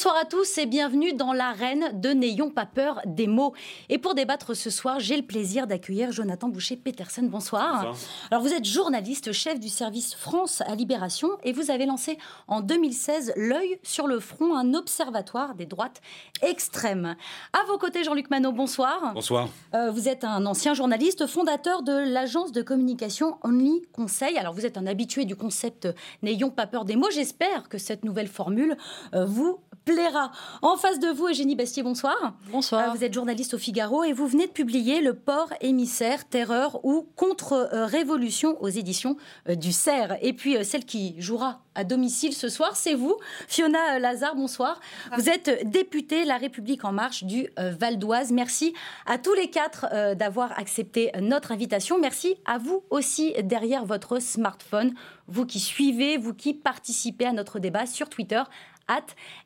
Bonsoir à tous et bienvenue dans l'arène de N'ayons pas peur des mots. Et pour débattre ce soir, j'ai le plaisir d'accueillir Jonathan Boucher-Peterson. Bonsoir. Alors vous êtes journaliste, chef du service France à Libération et vous avez lancé en 2016 L'œil sur le front, un observatoire des droites extrêmes. À vos côtés, Jean-Luc Manot, bonsoir. Bonsoir. Euh, vous êtes un ancien journaliste, fondateur de l'agence de communication Only Conseil. Alors vous êtes un habitué du concept N'ayons pas peur des mots. J'espère que cette nouvelle formule euh, vous plaira. En face de vous, Eugénie Bastier, bonsoir. Bonsoir. Euh, vous êtes journaliste au Figaro et vous venez de publier Le port émissaire, terreur ou contre-révolution aux éditions euh, du CERF. Et puis euh, celle qui jouera à domicile ce soir, c'est vous, Fiona Lazare, bonsoir. Vous êtes députée La République en marche du Val d'Oise. Merci à tous les quatre d'avoir accepté notre invitation. Merci à vous aussi derrière votre smartphone, vous qui suivez, vous qui participez à notre débat sur Twitter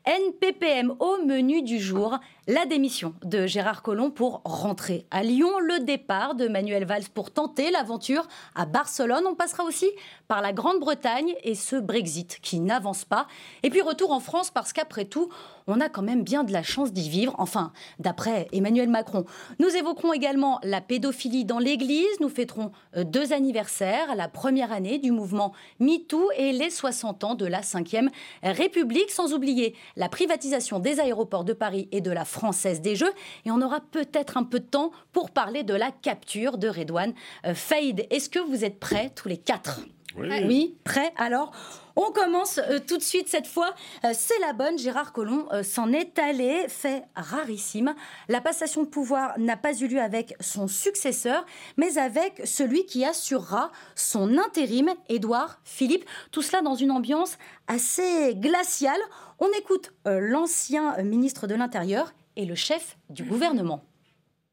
NPPM. Au menu du jour, la démission de Gérard Collomb pour rentrer à Lyon, le départ de Manuel Valls pour tenter l'aventure à Barcelone. On passera aussi par la Grande-Bretagne et ce Brexit qui n'avance pas. Et puis retour en France parce qu'après tout, on a quand même bien de la chance d'y vivre, enfin, d'après Emmanuel Macron. Nous évoquerons également la pédophilie dans l'Église, nous fêterons euh, deux anniversaires, la première année du mouvement MeToo et les 60 ans de la 5e République, sans oublier la privatisation des aéroports de Paris et de la Française des Jeux. Et on aura peut-être un peu de temps pour parler de la capture de Redouane euh, Faïd. Est-ce que vous êtes prêts tous les quatre? Oui. oui, prêt. Alors, on commence euh, tout de suite cette fois. Euh, c'est la bonne. Gérard Collomb euh, s'en est allé, fait rarissime. La passation de pouvoir n'a pas eu lieu avec son successeur, mais avec celui qui assurera son intérim, Édouard Philippe. Tout cela dans une ambiance assez glaciale. On écoute l'ancien ministre de l'Intérieur et le chef du gouvernement.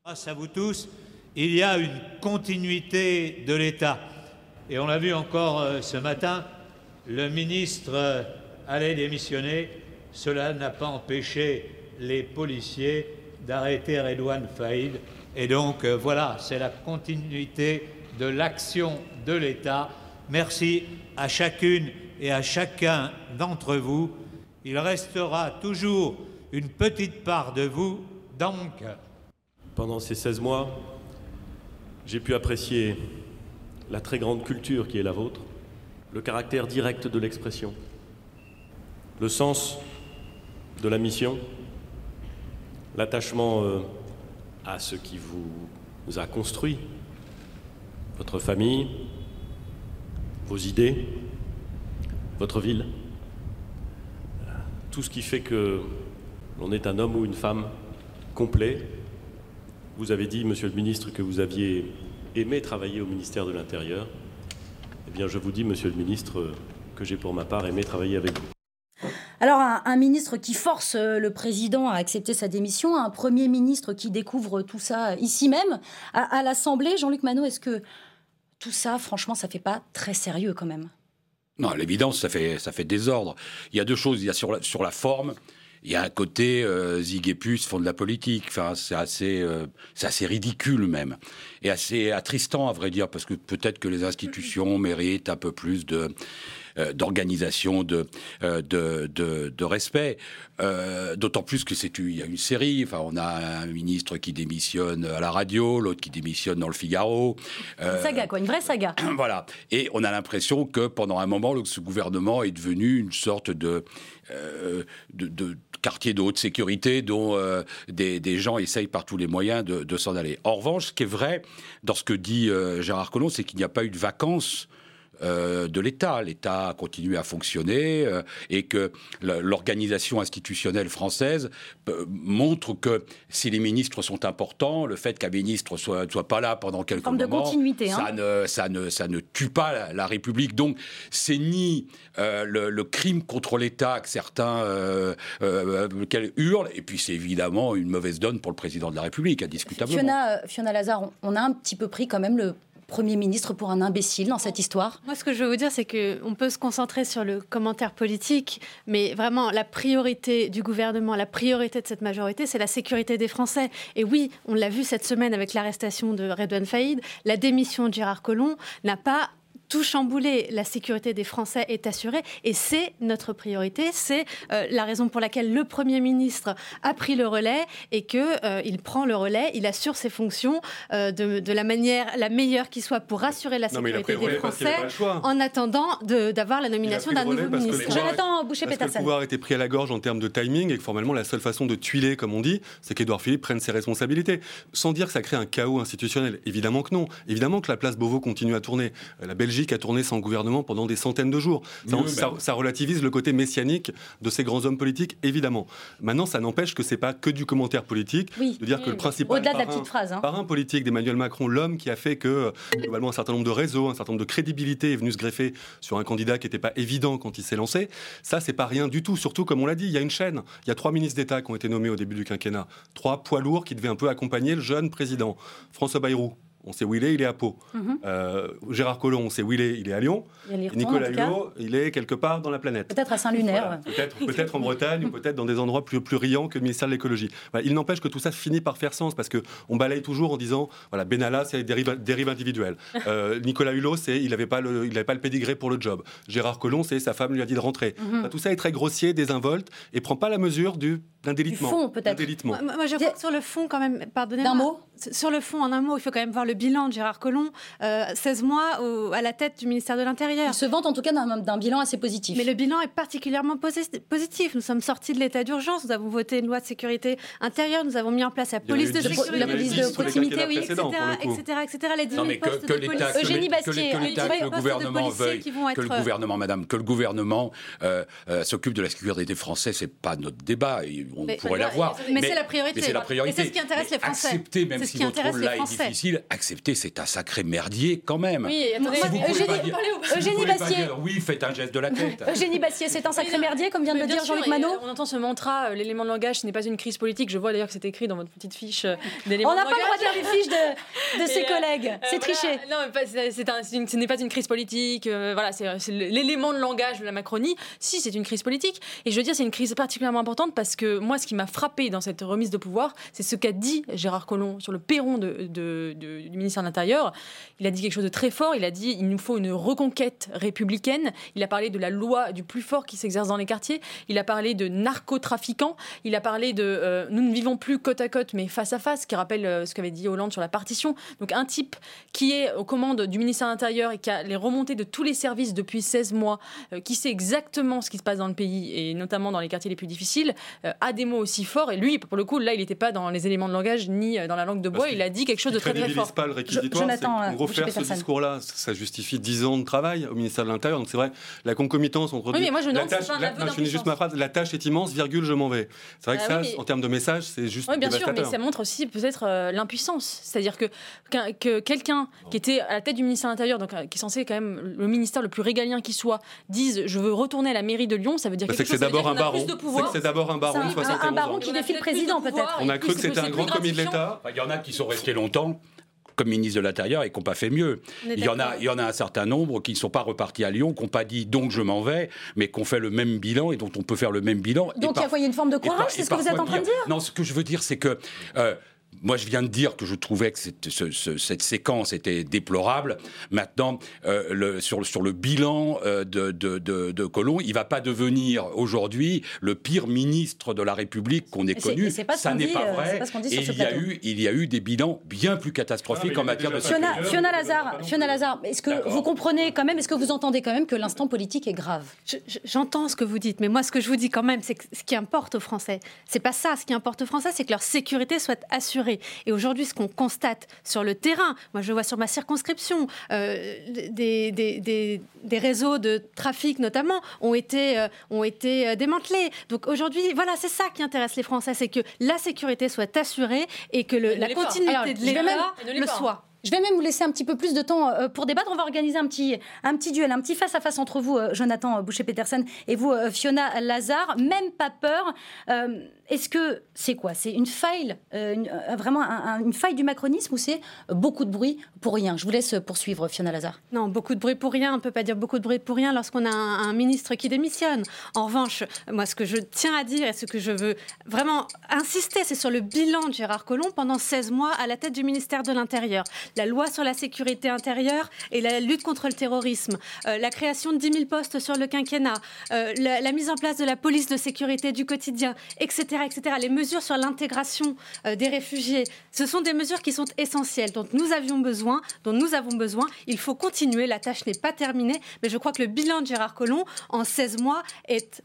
Grâce à vous tous, il y a une continuité de l'État. Et on l'a vu encore ce matin, le ministre allait démissionner, cela n'a pas empêché les policiers d'arrêter Redouane Faïd. Et donc, euh, voilà, c'est la continuité de l'action de l'État. Merci à chacune et à chacun d'entre vous. Il restera toujours une petite part de vous dans mon cœur. Pendant ces 16 mois, j'ai pu apprécier la très grande culture qui est la vôtre, le caractère direct de l'expression, le sens de la mission, l'attachement euh, à ce qui vous a construit, votre famille, vos idées, votre ville, tout ce qui fait que l'on est un homme ou une femme complet. Vous avez dit, Monsieur le Ministre, que vous aviez aimé travailler au ministère de l'Intérieur. Eh bien, je vous dis, monsieur le ministre, que j'ai pour ma part aimé travailler avec vous. Alors, un, ministre qui force euh, le président à accepter sa démission, un premier ministre qui découvre tout ça ici même, à, l'Assemblée. Jean-Luc Manot, est-ce que tout ça, franchement, ça fait pas très sérieux quand même? Non, à l'évidence, ça fait, ça fait désordre. Il y a deux choses. Il y a sur sur la forme, il y a un côté euh, Zig et Puce font de la politique. Enfin, c'est assez, euh, c'est assez ridicule même, et assez attristant à vrai dire, parce que peut-être que les institutions méritent un peu plus de euh, d'organisation, de, euh, de, de, de, respect. Euh, D'autant plus que c'est il y a une série. Enfin, on a un ministre qui démissionne à la radio, l'autre qui démissionne dans le Figaro. Une saga, quoi, une vraie saga. voilà. Et on a l'impression que pendant un moment, ce gouvernement est devenu une sorte de de, de, quartier de haute sécurité dont des, des, gens essayent par tous les moyens de, de s'en aller. En revanche, ce qui est vrai dans ce que dit Gérard Collomb, c'est qu'il n'y a pas eu de vacances euh, de l'État. L'État a continué à fonctionner euh, et que l'organisation institutionnelle française euh, montre que si les ministres sont importants, le fait qu'un ministre soit, soit pas là pendant quelques moments, de continuité, hein. ça, ne, ça, ne, ça ne tue pas la, République. Donc c'est ni le, crime contre l'État que certains hurlent, et puis c'est évidemment une mauvaise donne pour le président de la République, indiscutablement. Fiona, Fiona Lazare, on a un petit peu pris quand même le Premier ministre pour un imbécile dans cette histoire Moi, ce que je veux vous dire, c'est qu'on peut se concentrer sur le commentaire politique, mais vraiment, la priorité du gouvernement, la priorité de cette majorité, c'est la sécurité des Français. Et oui, on l'a vu cette semaine avec l'arrestation de Redouane Faïd, la démission de Gérard Collomb n'a pas tout chambouler. La sécurité des Français est assurée et c'est notre priorité. C'est euh, la raison pour laquelle le Premier ministre a pris le relais et qu'il euh, il prend le relais, il assure ses fonctions euh, de, la manière la meilleure qui soit pour assurer la sécurité des Français en attendant d'avoir la nomination d'un nouveau ministre. Jonathan que le pouvoir a été pris à la gorge en termes de timing et que formellement la seule façon de tuiler, comme on dit, c'est qu'Edouard Philippe prenne ses responsabilités. Sans dire que ça crée un chaos institutionnel. Évidemment que non. Évidemment que la place Beauvau continue à tourner. La Belgique a tourné sans gouvernement pendant des centaines de jours. Ça, ça relativise le côté messianique de ces grands hommes politiques, évidemment. Maintenant, ça n'empêche que c'est pas que du commentaire politique. De dire que le principal Au-delà de la petite phrase. Hein. Parrain politique d'Emmanuel Macron, l'homme qui a fait que, globalement, un certain nombre de réseaux, un certain nombre de crédibilité est venu se greffer sur un candidat qui n'était pas évident quand il s'est lancé. Ça, c'est pas rien du tout. Surtout, comme on l'a dit, il y a une chaîne. Il y a trois ministres d'État qui ont été nommés au début du quinquennat. Trois poids lourds qui devaient un peu accompagner le jeune président. François Bayrou, on sait où il est, il est à Pau. Mhm. Euh, Gérard Collomb, on sait où il est, il est à Lyon. Nicolas Hulot, il est quelque part dans la planète. Peut-être à Saint-Lunaire. Peut-être en Bretagne ou peut-être dans des endroits plus, plus riants que le ministère de l'écologie. il n'empêche que tout ça finit par faire sens parce qu'on balaye toujours en disant voilà, Benalla, c'est des dérives, individuelles. Euh, Nicolas Hulot, c'est il n'avait pas, le, pas le pédigré pour le job. Gérard Collomb, c'est sa femme lui a dit de rentrer. Mhm. tout ça est très grossier, désinvolte et prend pas la mesure du d'un délitement. fond, peut-être. Moi, moi, je crois que sur le fond, quand même, pardonnez-moi. D'un mot Sur le fond, en un mot, il faut quand même voir le bilan de Gérard Collomb, 16 euh, mois à la tête du ministère de l'Intérieur. Il se vante en tout cas d'un bilan assez positif. Mais le bilan est particulièrement positif. Nous sommes sortis de l'état d'urgence, nous avons voté une loi de sécurité intérieure, nous avons mis en place la police de sécurité, la police de proximité, oui, etc., etc., etc., les 10 000 postes que, de police. Eugénie Bastier, que, le gouvernement veuille, que le gouvernement, madame, que le gouvernement euh, euh, s'occupe de la sécurité des Français, c'est pas notre débat. On pourrait l'avoir. Mais, c'est la priorité. Mais c'est la priorité. c'est ce qui intéresse les Français. Accepter, même si votre rôle là est difficile, accepter, c'est un sacré merdier quand même. Oui, attendez, Eugénie, Bastier. oui, faites un geste de la tête. Eugénie Bastier, c'est un sacré merdier, comme vient de le dire Jean-Luc Manot. On entend ce mantra, euh, l'élément de langage, ce n'est pas une crise politique. Je vois d'ailleurs que c'est écrit dans votre petite fiche euh, langage. On n'a pas le droit de lire les fiches de, de ses euh, collègues. C'est triché. Non, ce n'est pas une crise politique. Voilà, c'est l'élément de langage de la Macronie. Si, c'est une crise politique. Et je veux dire, c'est une crise particulièrement importante parce que moi, ce qui m'a frappé dans cette remise de pouvoir, c'est ce qu'a dit Gérard Collomb sur le perron du ministère de l'Intérieur. Il a dit quelque chose de très fort. Il a dit il nous faut une reconquête républicaine. Il a parlé de la loi du plus fort qui s'exerce dans les quartiers. Il a parlé de narcotrafiquants. Il a parlé de euh, nous ne vivons plus côte à côte, mais face à face, qui rappelle euh, ce qu'avait dit Hollande sur la partition. Donc un type qui est aux commandes du ministère de l'Intérieur et qui a les remontées de tous les services depuis 16 mois, euh, qui sait exactement ce qui se passe dans le pays et notamment dans les quartiers les plus difficiles, a des mots aussi forts. Et lui, pour le coup, là, il n'était pas dans les éléments de langage ni dans la langue de bois. Il a dit quelque chose de très très fort. pas le réquisitoire. En gros, faire ce discours-là, ça justifie 10 ans de travail au ministère de l'Intérieur. Donc c'est vrai, la concomitance entre. Oui, mais moi je me demande je finis juste ma phrase. La tâche est immense, virgule, je m'en vais. C'est vrai que bah ça, en termes de message, c'est juste. Oui, bien sûr, mais ça montre aussi peut-être euh, l'impuissance. C'est-à-dire que, que quelqu'un qui était à la tête du ministère de l'Intérieur, donc euh, qui est censé quand même le ministère le plus régalien qui soit, dise je veux retourner à la mairie de Lyon, ça veut dire bah, quelque chose. C'est d'abord un baron. C'est d'abord un baron. Un baron qui défie le président peut-être. On a cru que c'était un grand commis de l'État. Il y en a qui sont restés longtemps comme ministre de l'Intérieur et qui n'ont pas fait mieux. Il y, en a, il y en a un certain nombre qui ne sont pas repartis à Lyon, qui n'ont pas dit donc je m'en vais, mais qui ont fait le même bilan et dont on peut faire le même bilan. Donc il y a une forme de courage, c'est ce que vous êtes en train de dire? Non, ce que je veux dire, c'est que. Euh, moi, je viens de dire que je trouvais que cette, cette séquence était déplorable. Maintenant, euh, le, sur, sur, le bilan euh, de, de, de, de, Colomb, il va pas devenir aujourd'hui le pire ministre de la République qu'on ait connu. Ça n'est pas vrai. Et il y, a eu, il y a eu des bilans bien plus catastrophiques en matière de Fiona, Fiona Lazare, Fiona Lazare est-ce que vous comprenez quand même, est-ce que vous entendez quand même que l'instant politique est grave? J'entends ce que vous dites, mais moi, ce que je vous dis quand même, c'est que ce qui importe aux Français, c'est pas ça. Ce qui importe aux Français, c'est que leur sécurité soit assurée. Et aujourd'hui, ce qu'on constate sur le terrain, moi je vois sur ma circonscription, euh, des, des, des, réseaux de trafic notamment ont été, euh, ont été euh, démantelés. Donc aujourd'hui, voilà, c'est ça qui intéresse les Français, c'est que la sécurité soit assurée et que le, la continuité de l'État le soit. Je vais même vous laisser un petit peu plus de temps pour débattre. On va organiser un petit, un petit duel, un petit face-à-face entre vous, Jonathan Boucher-Petersen, et vous, Fiona Lazare. Même pas peur. Est-ce que c'est quoi? C'est une faille, euh, vraiment une faille du macronisme ou c'est beaucoup de bruit pour rien? Je vous laisse poursuivre, Fiona Lazare. Non, beaucoup de bruit pour rien. On ne peut pas dire beaucoup de bruit pour rien lorsqu'on a un, ministre qui démissionne. En revanche, moi, ce que je tiens à dire et ce que je veux vraiment insister, c'est sur le bilan de Gérard Collomb pendant 16 mois à la tête du ministère de l'Intérieur. La loi sur la sécurité intérieure et la lutte contre le terrorisme, euh, la création de 10 000 postes sur le quinquennat, euh, la, mise en place de la police de sécurité du quotidien, etc. etc. Les mesures sur l'intégration euh, des réfugiés, ce sont des mesures qui sont essentielles, dont nous avions besoin, dont nous avons besoin. Il faut continuer, la tâche n'est pas terminée, mais je crois que le bilan de Gérard Collomb en 16 mois est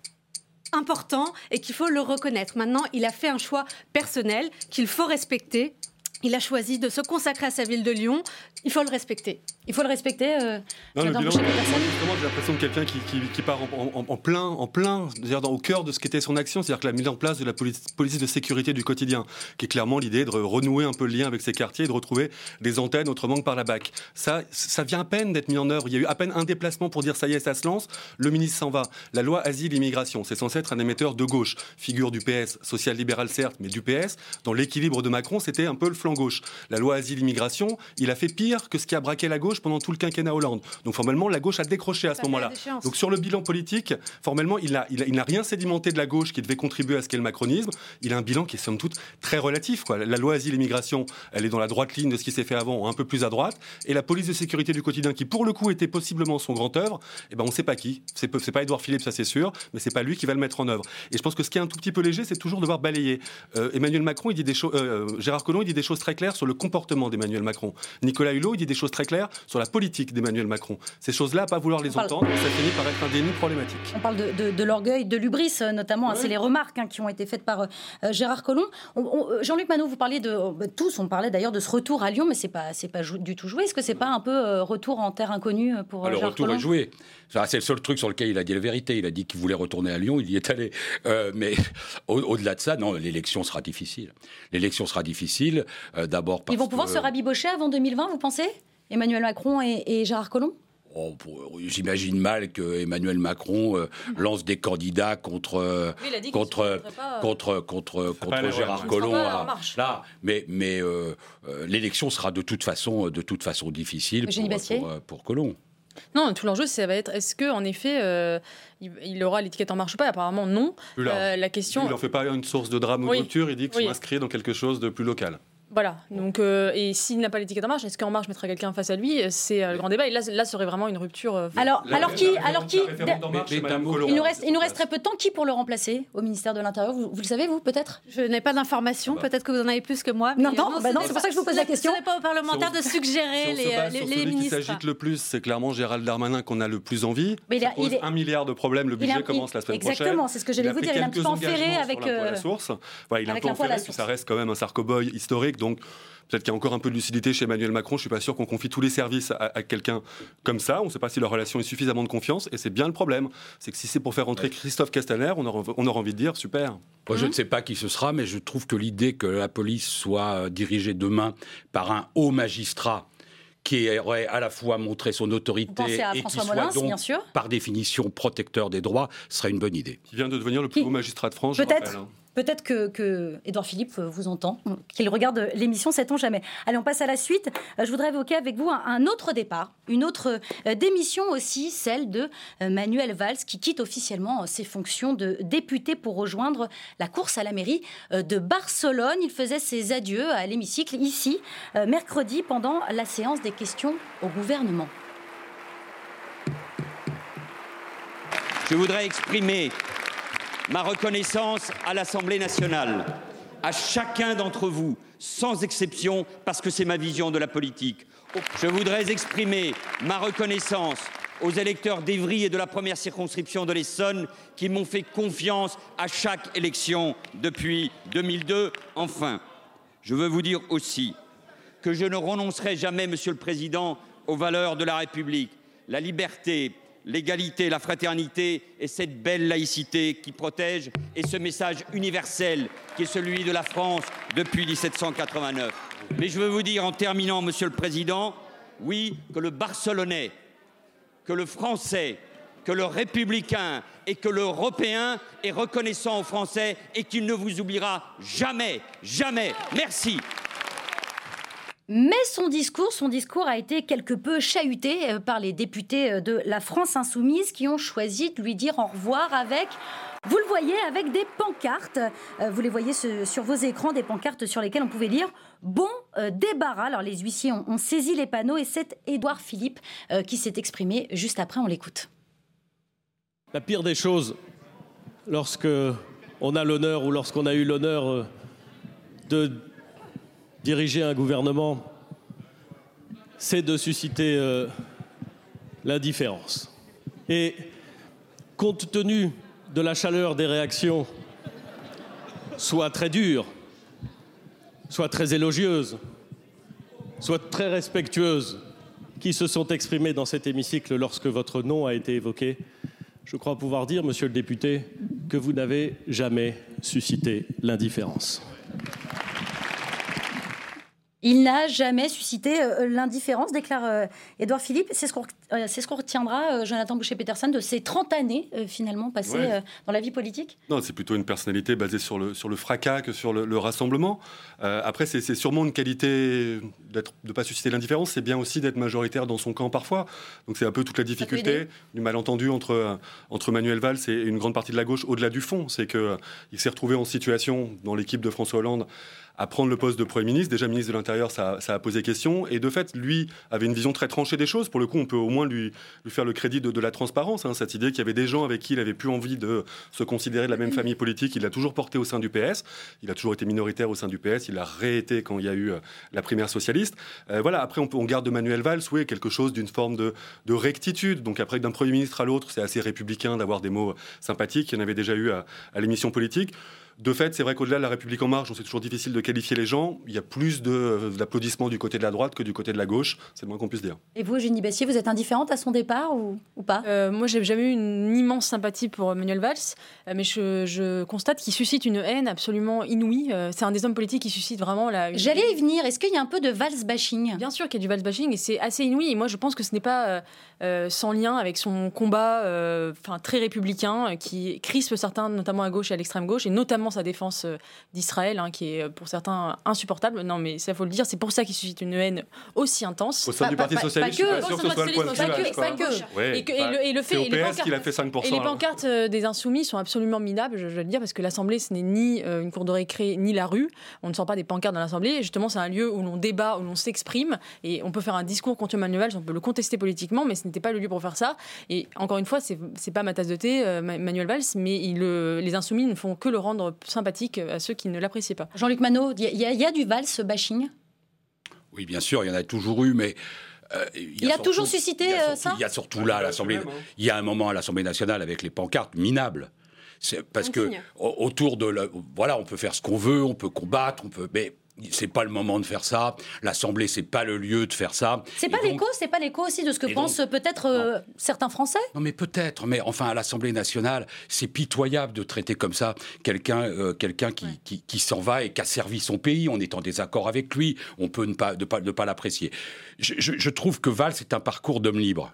important et qu'il faut le reconnaître. Maintenant, il a fait un choix personnel qu'il faut respecter. Il a choisi de se consacrer à sa ville de Lyon. Il faut le respecter. Il faut le respecter. Euh, non, le bilan, j'ai l'impression de quelqu'un qui, qui, part en, plein, en plein dans, au cœur de ce qu'était son action, c'est-à-dire que la mise en place de la police, de sécurité du quotidien, qui est clairement l'idée de renouer un peu le lien avec ces quartiers et de retrouver des antennes autrement que par la BAC. Ça, ça vient à peine d'être mis en œuvre. Il y a eu à peine un déplacement pour dire ça y est, ça se lance. Le ministre s'en va. La loi asile-immigration, c'est censé être un émetteur de gauche, figure du PS, social-libéral certes, mais du PS. Dans l'équilibre de Macron, c'était un peu le flanc gauche. La loi asile-immigration, il a fait pire que ce qui a braqué la gauche pendant tout le quinquennat Hollande. Donc formellement, la gauche a décroché à ce moment-là. Donc sur le bilan politique, formellement, il n'a il rien sédimenté de la gauche qui devait contribuer à ce qu'est le macronisme. Il a un bilan qui est somme toute très relatif. Quoi. La loi asile immigration, elle est dans la droite ligne de ce qui s'est fait avant, un peu plus à droite. Et la police de sécurité du quotidien, qui pour le coup était possiblement son grand œuvre, eh ben on ne sait pas qui. C'est pas Édouard Philippe, ça c'est sûr, mais c'est pas lui qui va le mettre en œuvre. Et je pense que ce qui est un tout petit peu léger, c'est toujours devoir balayer. Euh, Emmanuel Macron, il dit des choses. Euh, Gérard Collomb, il dit des choses très claires sur le comportement d'Emmanuel Macron. Nicolas Hulot, il dit des choses très claires sur la politique d'Emmanuel Macron. Ces choses-là, pas vouloir les entendre, ça finit par être un déni problématique. On parle de, l'orgueil, de l'ubris, euh, notamment. Hein, c'est les remarques hein, qui ont été faites par euh, Gérard Collomb. Jean-Luc Manot, vous parliez de bah, tous, on parlait d'ailleurs de ce retour à Lyon, mais c'est pas c'est pas du tout joué. Est-ce que c'est pas un peu euh, retour en terre inconnue pour ah, Le retour est joué. C'est le seul truc sur lequel il a dit la vérité. Il a dit qu'il voulait retourner à Lyon, il y est allé. mais au-delà de ça, non, l'élection sera difficile. L'élection sera difficile. D'abord Ils vont pouvoir se rabibocher avant 2020, vous pensez? Emmanuel Macron et, Gérard Collomb? Oh, J'imagine mal que Emmanuel Macron euh, lance des candidats contre euh, contre, contre, contre contre Gérard Collomb. là, mais mais euh, l'élection sera de toute façon de toute façon difficile pour, pour, Collomb. Non, tout l'enjeu, ça va être est-ce que en effet, il, aura l'étiquette en marche ou pas? Apparemment, non. la question. il n'en fait pas une source de drame ou de rupture. Il dit qu'il s'inscrit dans quelque chose de plus local. Voilà. Donc, euh, et s'il n'a pas l'étiquette en marche, est-ce qu'en marche mettra quelqu'un face à lui? C'est euh, le grand débat. Et là, là, serait vraiment une rupture. Euh, alors, alors qui, alors qui Il nous reste, il nous reste très peu de temps. Qui pour le remplacer au ministère de l'Intérieur? Vous, le savez, vous, peut-être? Je n'ai pas d'informations. Ah bah. Peut-être que vous en avez plus que moi. non, non, bah c'est pour ça que je vous pose la question. Ce n'est pas aux parlementaires de suggérer les, les, les ministres. qui s'agite le plus, c'est clairement Gérald Darmanin qu'on a le plus envie. Mais il, a, pose un milliard de problèmes. Le budget commence la semaine prochaine. Exactement, c'est ce que j'allais vous dire. Il a un petit peu enferré avec. la source. Il a un peu enferré, ça reste quand même un sarcoboy historique. Donc Peut-être qu'il y a encore un peu de lucidité chez Emmanuel Macron. Je suis pas sûr qu'on confie tous les services à, quelqu'un comme ça. On ne sait pas si leur relation est suffisamment de confiance. Et c'est bien le problème. C'est que si c'est pour faire entrer Christophe Castaner, on aura, on aura envie de dire super. Moi, je ne sais pas qui ce sera, mais je trouve que l'idée que la police soit euh, dirigée demain par un haut magistrat qui aurait à la fois montré son autorité et qui soit donc, par définition, protecteur des droits, serait une bonne idée. Qui vient de devenir le plus haut magistrat de France, Peut-être. Hein. Peut-être que, que Edouard Philippe vous entend, qu'il regarde l'émission, sait-on jamais. Allez, on passe à la suite. Euh, je voudrais évoquer avec vous un, autre départ, une autre euh, démission aussi, celle de euh, Manuel Valls, qui quitte officiellement ses fonctions de député pour rejoindre la course à la mairie de Barcelone. Il faisait ses adieux à l'hémicycle ici, mercredi, pendant la séance des questions au gouvernement. Je voudrais exprimer ma reconnaissance à l'Assemblée nationale, à chacun d'entre vous, sans exception, parce que c'est ma vision de la politique. Je voudrais exprimer ma reconnaissance aux électeurs d'Evry et de la première circonscription de l'Essonne qui m'ont fait confiance à chaque élection depuis 2002. Enfin, je veux vous dire aussi que je ne renoncerai jamais, Monsieur le Président, aux valeurs de la République, la liberté, l'égalité, la fraternité et cette belle laïcité qui protège et ce message universel qui est celui de la France depuis 1789. Mais je veux vous dire en terminant, Monsieur le Président, oui, que le Barcelonais, que le Français, que le républicain et que l'européen est reconnaissant aux Français et qu'il ne vous oubliera jamais, jamais. Merci. Mais son discours, a été quelque peu chahuté euh, par les députés euh, de la France insoumise qui ont choisi de lui dire au revoir avec, vous le voyez, avec des pancartes. Euh, vous les voyez sur vos écrans, des pancartes sur lesquelles on pouvait lire Bon débarras. Alors les huissiers ont, saisi les panneaux et c'est Édouard Philippe qui s'est exprimé juste après. On l'écoute. La pire des choses, lorsque on a l'honneur ou lorsqu'on a eu l'honneur de diriger un gouvernement, c'est de susciter euh, l'indifférence. Et compte tenu de la chaleur des réactions, soit très dures, soit très élogieuses, soit très respectueuses, qui se sont exprimées dans cet hémicycle lorsque votre nom a été évoqué, je crois pouvoir dire, monsieur le député, que vous n'avez jamais suscité l'indifférence. Il n'a jamais suscité euh, l'indifférence, déclare euh, Édouard Philippe. C'est ce qu'on euh, retiendra, Jonathan Boucher-Peterson, de ces 30 années finalement passées dans la vie politique Non, c'est plutôt une personnalité basée sur le, sur le fracas que sur le, rassemblement. après, c'est sûrement une qualité de ne pas susciter l'indifférence, c'est bien aussi d'être majoritaire dans son camp parfois. Donc c'est un peu toute la difficulté du malentendu entre, entre Manuel Valls et une grande partie de la gauche au-delà du fond. C'est qu'il s'est retrouvé en situation dans l'équipe de François Hollande à prendre le poste de Premier ministre. Déjà ministre de l'Intérieur, ça, a posé question. Et de fait, lui avait une vision très tranchée des choses. Pour le coup, on peut au moins lui, lui faire le crédit de, la transparence. Hein, cette idée qu'il y avait des gens avec qui il avait plus envie de se considérer de la même famille politique. Il l'a toujours porté au sein du PS. Il a toujours été minoritaire au sein du PS. Il l'a réété quand il y a eu euh, la primaire socialiste. Euh, voilà, après, on, on, garde de Manuel Valls, oui, quelque chose d'une forme de, rectitude. Donc après, d'un Premier ministre à l'autre, c'est assez républicain d'avoir des mots sympathiques. Il y en avait déjà eu à l'émission politique. De fait, c'est vrai qu'au-delà de la République en marche, c'est toujours difficile de qualifier les gens. Il y a plus d'applaudissements du côté de la droite que du côté de la gauche. C'est le moins qu'on puisse dire. Et vous, Eugénie Bassier, vous êtes indifférente à son départ ou, pas? Euh, Moi, j'ai jamais eu une immense sympathie pour Manuel Valls, euh, mais je, constate qu'il suscite une haine absolument inouïe. Euh, c'est un des hommes politiques qui suscite vraiment la. J'allais y venir. Est-ce qu'il y a un peu de Valls bashing? Bien sûr qu'il y a du Valls bashing et c'est assez inouï. Et moi, je pense que ce n'est pas sans lien avec son combat, enfin très républicain, qui crispe certains, notamment à gauche et à l'extrême gauche, et notamment sa défense d'Israël, hein, qui est euh, pour certains insupportable. Non, mais ça faut le dire, c'est pour ça qu'il suscite une haine aussi intense. Au sein du Parti socialiste, pas, que, point de Et, le, fait, et les pancartes, a fait 5%, et les pancartes euh, des insoumis sont absolument minables, je, veux le dire, parce que l'Assemblée, ce n'est ni euh, une cour de récré, ni la rue. On ne sent pas des pancartes dans l'Assemblée. Justement, c'est un lieu où l'on débat, où l'on s'exprime, et on peut faire un discours contre Manuel Valls, on peut le contester politiquement, mais ce n'était pas le lieu pour faire ça. Et encore une fois, c'est pas ma tasse de thé, Manuel Valls, mais il, les insoumis ne font que le rendre sympathique à ceux qui ne l'apprécient pas. Jean-Luc Manot, il y, a du Valls bashing? Oui, bien sûr, il y en a toujours eu, mais euh, il, a, toujours suscité euh, ça? Il y a surtout là à l'Assemblée. Il y a un moment à l'Assemblée nationale avec les pancartes minables. C'est parce que autour de voilà, on peut faire ce qu'on veut, on peut combattre, on peut, mais c'est pas le moment de faire ça. L'Assemblée, c'est pas le lieu de faire ça. C'est pas l'écho, c'est pas l'écho aussi de ce que pensent peut-être euh, certains Français. Non, mais peut-être. Mais enfin, à l'Assemblée nationale, c'est pitoyable de traiter comme ça quelqu'un, euh, quelqu'un qui, qui, s'en va et qui a servi son pays. On est en désaccord avec lui. On peut ne pas, de pas, pas l'apprécier. Je, je trouve que Valls est un parcours d'homme libre.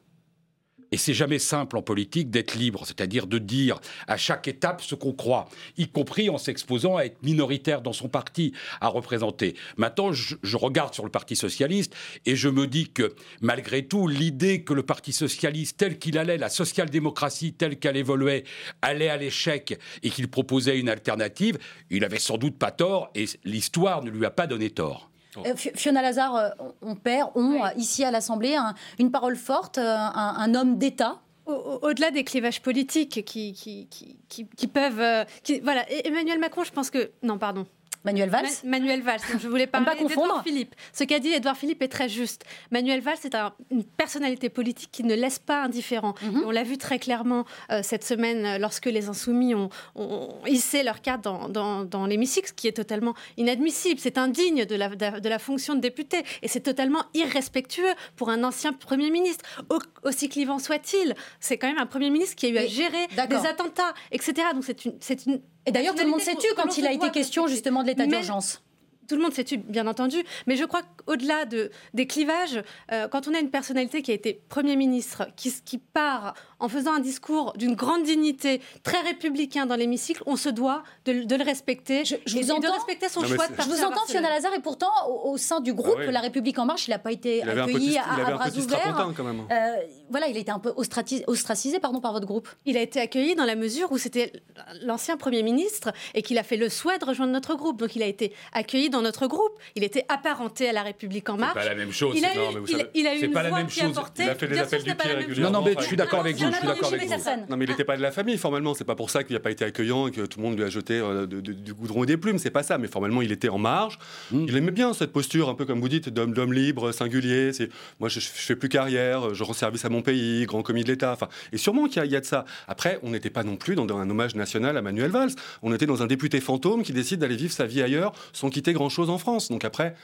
Et c'est jamais simple en politique d'être libre, c'est-à-dire de dire à chaque étape ce qu'on croit, y compris en s'exposant à être minoritaire dans son parti, à représenter. Maintenant, je, regarde sur le Parti socialiste et je me dis que malgré tout, l'idée que le Parti socialiste tel qu'il allait, la social-démocratie telle qu'elle évoluait, allait à l'échec et qu'il proposait une alternative, il avait sans doute pas tort et l'histoire ne lui a pas donné tort. Euh, Fiona Lazare, euh, on perd, on, ici à l'Assemblée, une parole forte, euh, un, homme d'État. Au-delà des clivages politiques qui, qui, peuvent... voilà, Emmanuel Macron, je pense que... Non, pardon. Manuel Valls Manuel Valls, je voulais pas d'Edouard Philippe. Ce qu'a dit Edouard Philippe est très juste. Manuel Valls est une personnalité politique qui ne laisse pas indifférent. Mhm. On l'a vu très clairement euh, cette semaine euh, lorsque les Insoumis ont, hissé leur carte dans, dans, l'hémicycle, ce qui est totalement inadmissible. C'est indigne de la, de, la fonction de député et c'est totalement irrespectueux pour un ancien Premier ministre, aussi clivant soit-il. C'est quand même un Premier ministre qui a eu à gérer des attentats, etc. Donc c'est une, une et d'ailleurs, tout le monde s'est tu quand il a été question justement de l'état d'urgence? tout le monde s'est tué, bien entendu. Mais je crois qu'au-delà de, des clivages, euh, quand on a une personnalité qui a été Premier ministre, qui, qui part en faisant un discours d'une grande dignité, très républicain dans l'hémicycle, on se doit de, le respecter je, vous entends, de respecter son choix de Je vous entends, Fiona Lazare, et pourtant, au, sein du groupe ah La République En Marche, il n'a pas été accueilli à, bras ouverts. Quand même. Euh, voilà, il a été un peu ostracisé, pardon, par votre groupe. Il a été accueilli dans la mesure où c'était l'ancien Premier ministre et qu'il a fait le souhait de rejoindre notre groupe. Donc il a été accueilli dans notre groupe. Il était apparenté à La République En Marche. C'est pas la même chose. Il a eu, il, a eu une voix qui a porté. Il a fait des appels du pied régulièrement. Non, non, mais je suis d'accord avec vous. Non, mais il n'était pas de la famille, formellement. C'est pas pour ça qu'il n'a pas été accueillant et que tout le monde lui a jeté euh, du goudron et des plumes. C'est pas ça. Mais formellement, il était en marge. Hmm. Il aimait bien cette posture, un peu comme vous dites, d'homme libre, singulier. Moi, je, je fais plus carrière, je rends service à mon pays, grand commis de l'État. Enfin, et sûrement qu'il y, a de ça. Après, on n'était pas non plus dans, un hommage national à Manuel Valls. On était dans un député fantôme qui décide d'aller vivre sa vie ailleurs sans quitter grand-chose en France. Donc après,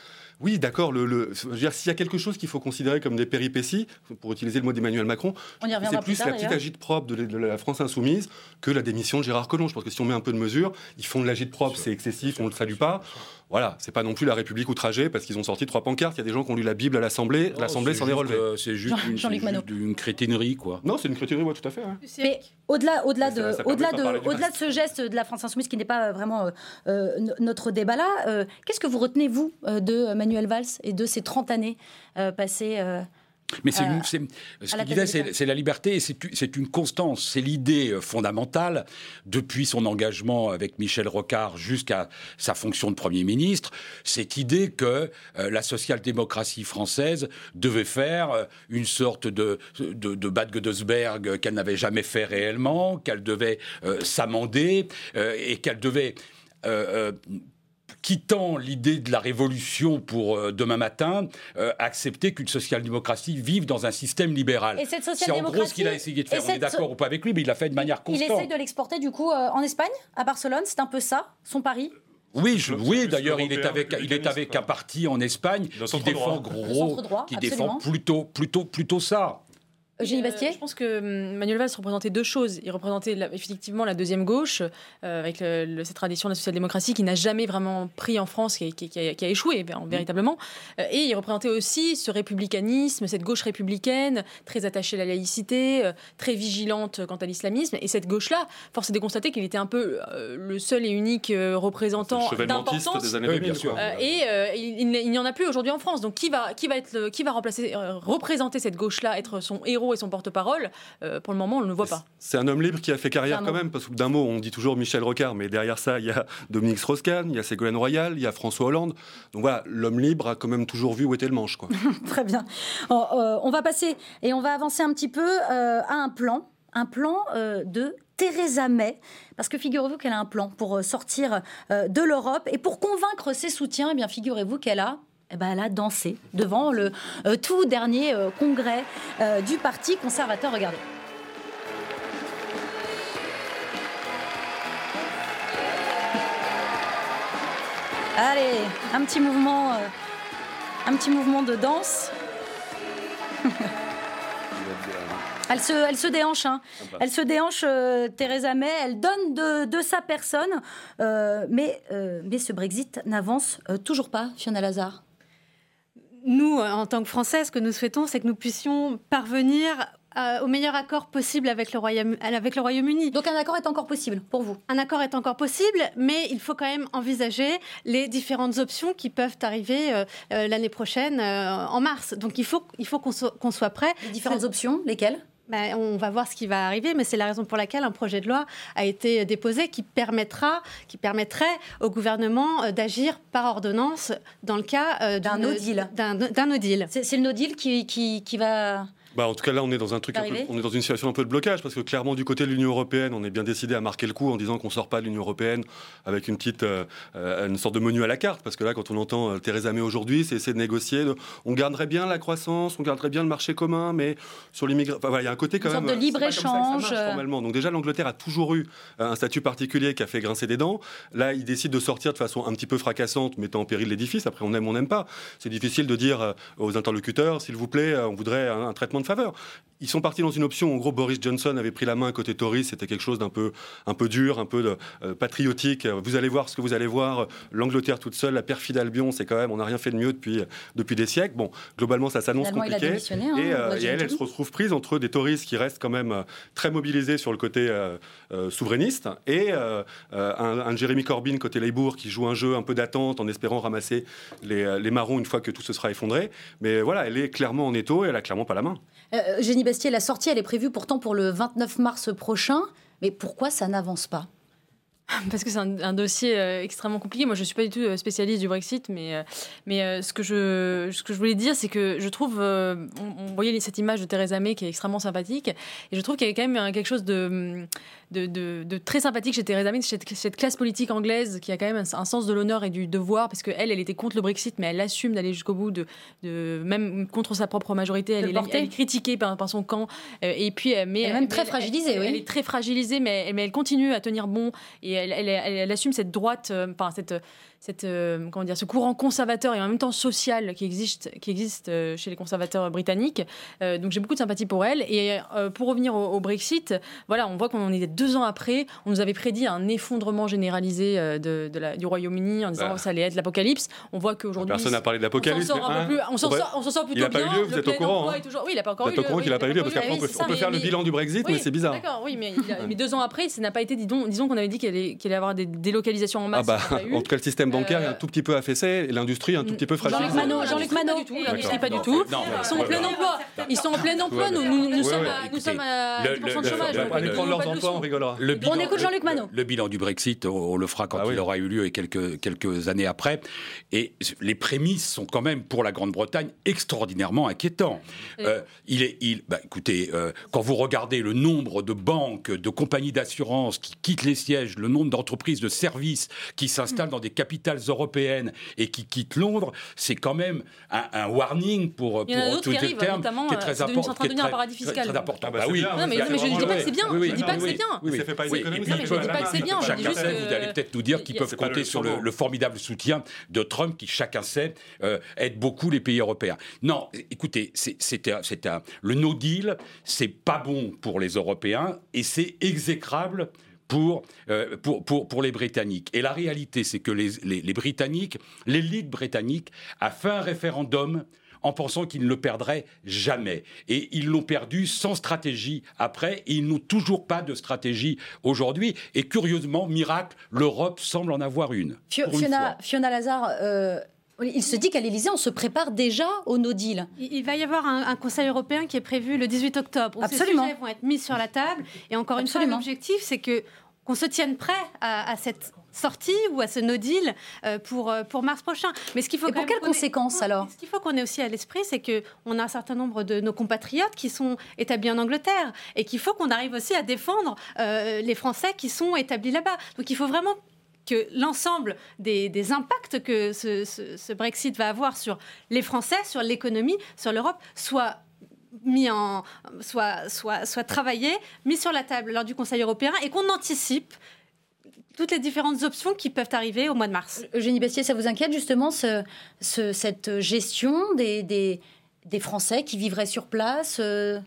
oui, d'accord. Le, s'il y a quelque chose qu'il faut considérer comme des péripéties, pour utiliser le mot d'Emmanuel Macron, c'est plus, la petite agite propre de, la France insoumise que la démission de Gérard Collomb. Je pense que si on met un peu de mesure, ils font de l'agite propre, c'est excessif, on ne le salue pas. Voilà, c'est pas non plus la République outragée parce qu'ils ont sorti trois pancartes. Il y a des gens qui ont lu la Bible à l'Assemblée, l'Assemblée s'en est relevée. Euh, c'est juste, une, crétinerie, quoi. Non, c'est une crétinerie, tout à fait. Mais au-delà, au-delà de, au-delà de, au-delà de ce geste de la France insoumise qui n'est pas vraiment euh, euh, notre débat là, qu'est-ce que vous retenez vous de Manuel Valls et de ces 30 années passées mais c'est euh, ce qu'il disait, c'est la liberté et c'est une constance. C'est l'idée euh, fondamentale depuis son engagement avec Michel Rocard jusqu'à sa fonction de Premier ministre. Cette idée que euh, la social-démocratie française devait faire une sorte de, de, de Bad Godesberg qu'elle n'avait jamais fait réellement, qu'elle devait s'amender et qu'elle devait quittant l'idée de la révolution pour euh, demain matin, euh, accepter qu'une social-démocratie vive dans un système libéral. C'est en gros ce qu'il a essayé de faire. On est d'accord ou pas avec lui, mais il l'a fait de manière constante. Il essaye de l'exporter du coup euh, en Espagne, à Barcelone. C'est un peu ça, son pari? Oui, oui d'ailleurs, il est avec, il est avec un parti en Espagne qui défend gros, qui défend plutôt, plutôt, plutôt ça. Eugénie euh, Je pense que hum, Manuel Valls représentait deux choses. Il représentait effectivement la deuxième gauche, euh, avec cette tradition de la social-démocratie qui n'a jamais vraiment pris en France, qui, a, échoué mm. véritablement. Euh, et il représentait aussi ce républicanisme, cette gauche républicaine, très attachée à la laïcité, très vigilante quant à l'islamisme. Et cette gauche-là, force est de constater qu'il était un peu le seul et unique représentant d'importance. des années bien sûr. et il, n'y en a plus aujourd'hui en France. Donc qui va, qui va, être, qui va remplacer, représenter cette gauche-là, être son héros et son porte-parole, euh, pour le moment, on ne le voit pas. C'est un homme libre qui a fait carrière quand même, parce que d'un mot, on dit toujours Michel Rocard, mais derrière ça, il y a Dominique Strauss-Kahn, il y a Ségolène Royal, il y a François Hollande. Donc voilà, l'homme libre a quand même toujours vu où était le manche. Quoi. Très bien. Euh, on va passer et on va avancer un petit peu euh, à un plan, un plan de Theresa May, parce que figurez-vous qu'elle a un plan pour sortir de l'Europe et pour convaincre ses soutiens, eh bien figurez-vous qu'elle a eh ben, elle a dansé devant le euh, tout dernier euh, congrès euh, du Parti conservateur. Regardez. Allez, un petit mouvement, un petit mouvement de danse. Elle se, elle se déhanche, hein. elle se déhanche, Theresa May, elle donne de, sa personne, mais, mais ce Brexit n'avance toujours pas, Fiona Lazare nous, en tant que Français, ce que nous souhaitons, c'est que nous puissions parvenir au meilleur accord possible avec le Royaume-Uni. Donc un accord est encore possible pour vous? Un accord est encore possible, mais il faut quand même envisager les différentes options qui peuvent arriver euh, euh, l'année prochaine, euh, en mars. Donc il faut, il faut qu'on soit prêt. Les différentes options, lesquelles? Ben, on va voir ce qui va arriver, mais c'est la raison pour laquelle un projet de loi a été déposé qui permettra, qui permettrait au gouvernement euh, d'agir par ordonnance dans le cas euh, d'un no deal. D'un no deal. C'est le no deal qui, qui, qui va bah, en tout cas, là, on est dans un truc, on est dans une situation un peu de blocage parce que clairement, du côté de l'Union européenne, on est bien décidé à marquer le coup en disant qu'on sort pas de l'Union européenne avec une petite, euh, euh, une sorte de menu à la carte. Parce que là, quand on entend euh, Theresa May aujourd'hui, c'est essayer de négocier. on garderait bien la croissance, on garderait bien le marché commun, mais sur l'immigration, il y a un côté quand une même. Sorte de libre échange. Donc déjà, l'Angleterre a toujours eu un statut particulier qui a fait grincer des dents. Là, il décide de sortir de façon un petit peu fracassante, mettant en péril l'édifice. Après, on aime, on n'aime pas. C'est difficile de dire aux interlocuteurs, s'il vous plaît, on voudrait un traitement de faveur ils sont partis dans une option. En gros, Boris Johnson avait pris la main côté Tory. C'était quelque chose d'un peu, un peu dur, un peu de, euh, patriotique. Vous allez voir ce que vous allez voir. L'Angleterre toute seule, la perfide Albion, c'est quand même, on n'a rien fait de mieux depuis, depuis des siècles. Bon, globalement, ça s'annonce compliqué. Hein, et, euh, et elle, elle, se retrouve prise entre des Tories qui restent quand même euh, très mobilisés sur le côté souverainiste et un, un, Jeremy Corbyn côté Labour qui joue un jeu un peu d'attente en espérant ramasser les, les marrons une fois que tout se sera effondré. Mais voilà, elle est clairement en étau et elle a clairement pas la main. Génie La sortie, est prévue pourtant pour le 29 mars prochain. Mais pourquoi ça n'avance pas? parce que c'est un, dossier euh, extrêmement compliqué. Moi, je ne suis pas du tout euh, spécialiste du Brexit, mais, euh, mais ce, que je, ce que je voulais dire, c'est que je trouve, on, voyait cette image de Theresa May qui est extrêmement sympathique, et je trouve qu'il y a quand même quelque chose de, de, de, très sympathique chez Theresa May, cette, cette, classe politique anglaise qui a quand même un, sens de l'honneur et du devoir, parce qu'elle, elle était contre le Brexit, mais elle assume d'aller jusqu'au bout, de, de, même contre sa propre majorité. Elle, est, elle est, critiquée par, par son camp, et puis, mais elle est même très fragilisée. Elle, oui. elle est très fragilisée, mais, mais elle continue à tenir bon, et elle, assume cette droite, euh, enfin cette cette, euh, comment dire, ce courant conservateur et en même temps social qui existe, qui existe euh, chez les conservateurs britanniques. Euh, donc j'ai beaucoup de sympathie pour elle. Et pour revenir au, Brexit, voilà, on voit qu'on en est deux ans après. On nous avait prédit un effondrement généralisé de, la, du Royaume-Uni en disant que bah. ça allait être l'apocalypse. On voit qu'aujourd'hui. Personne n'a parlé de l'apocalypse. On s'en sort, sort, plutôt il a pas bien. Eu lieu, vous êtes au courant. Hein. Toujours... Oui, il n'a pas encore vous êtes au courant qu'il n'a pas eu lieu parce qu'après on peut faire le bilan du Brexit, mais c'est bizarre. D'accord, oui, mais deux ans après, ça n'a pas été. Disons qu'on avait dit qu'il allait y avoir des délocalisations en masse. Ah bah, en tout cas, le système bancaire est un tout petit peu affaissé et l'industrie un tout petit peu fragilisée. Jean-Luc Manot, Jean-Luc Manot, l'industrie pas du tout. Ils sont en plein emploi. Ils sont en plein emploi. Nous sommes à 10% de chômage. Allez prendre leurs emplois, on rigolera. On écoute Jean-Luc Manot. Le bilan du Brexit, on le fera quand ah il aura eu lieu et quelques quelques années après. Et les prémices sont quand même pour la Grande-Bretagne extraordinairement inquiétants. Euh, il est, il, bah, écoutez, euh, quand vous regardez le nombre de banques, de compagnies d'assurance qui quittent les sièges, le nombre d'entreprises de services qui s'installent dans des capitales européennes européenne et qui quitte Londres, c'est quand même un, warning pour, pour tout le terme qui est très important. En train de devenir un paradis fiscal. Très, important. Ah bah, bah oui. Non, mais, je ne dis pas que c'est bien. Je dis pas que c'est bien. Oui, ça fait pas les économies. Je dis pas que c'est bien. Chacun sait, vous allez peut-être nous dire qu'ils peuvent compter sur le formidable soutien de Trump, qui chacun sait euh, aide beaucoup les pays européens. Non, écoutez, c'est le no deal, c'est pas bon pour les Européens et c'est exécrable euh, pour, pour, pour, les Britanniques. Et la réalité, c'est que les, les, Britanniques, l'élite britannique, a fait un référendum en pensant qu'ils ne le perdraient jamais. Et ils l'ont perdu sans stratégie après, et ils n'ont toujours pas de stratégie aujourd'hui. Et curieusement, miracle, l'Europe semble en avoir une. Fiona, Fiona, Lazare. Euh, il se dit qu'à l'Élysée, on se prépare déjà au no deal. Il va y avoir un, Conseil européen qui est prévu le 18 octobre. Absolument. Ces sujets vont être mis sur la table. Et encore une fois, l'objectif, c'est que qu'on se tienne prêt à, cette sortie ou à ce no deal euh, pour, euh, pour mars prochain. Mais ce qu'il faut Et pour quelles conséquences alors Ce qu'il faut qu'on ait aussi à l'esprit, c'est qu'on a un certain nombre de nos compatriotes qui sont établis en Angleterre et qu'il faut qu'on arrive aussi à défendre euh, les Français qui sont établis là-bas. Donc il faut vraiment que l'ensemble des, impacts que ce, Brexit va avoir sur les Français, sur l'économie, sur l'Europe, soit mis en, soit, soit, soit travaillé, mis sur la table lors du Conseil européen et qu'on anticipe toutes les différentes options qui peuvent arriver au mois de mars. Eugénie Bessier, ça vous inquiète justement ce, cette gestion des, des, des, Français qui vivraient sur place euh,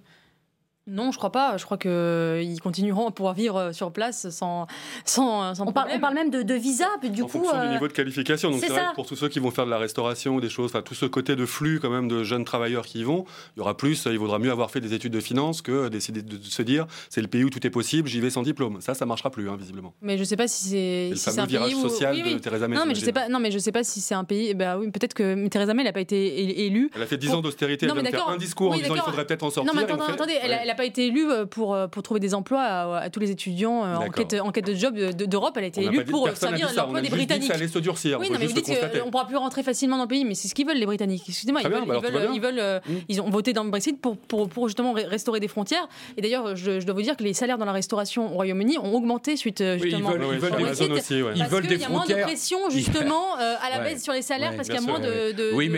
non, je crois pas. Je crois qu'ils continueront à pouvoir vivre euh, sur place sans, sans, on, parle, on, parle, même de, de visa, du en coup. fonction du euh, niveau de qualification. Donc c'est vrai que pour tous ceux qui vont faire de la restauration ou des choses, enfin tout ce côté de flux quand même de jeunes travailleurs qui y vont, il y aura plus. Il vaudra mieux avoir fait des études de finance que décider de se dire c'est le pays où tout est possible, j'y vais sans diplôme. Ça, ça marchera plus hein, visiblement. Mais je sais pas si c'est le fameux virage social de Theresa May. Non, mais je sais pas. Non, mais je sais pas si c'est un pays. Bah oui, peut-être que Theresa May n'a pas été élue. Elle a fait 10 ans d'austérité. Elle vient de faire un discours en disant il faudrait peut-être en sortir. Non, mais attendez, elle pas été élue euh, pour, euh, pour trouver des emplois à, tous les étudiants euh, en quête, en quête de job d'Europe. Elle a été élue pour servir l'emploi des Britanniques. ça allait se durcir. Oui, non, mais vous dites qu'on ne pourra plus rentrer facilement dans le pays, mais c'est ce qu'ils veulent, les Britanniques. Excusez-moi, ils, veulent, ils, veulent, euh, mmh. ils ont voté dans le Brexit pour, pour, pour justement restaurer des frontières. Et d'ailleurs, je, dois vous dire que les salaires dans la restauration au Royaume-Uni ont augmenté suite justement ils veulent, des Brexit. Aussi, Ils veulent des frontières. Il y a moins de pression justement à la baisse sur les salaires parce qu'il y a moins de oui,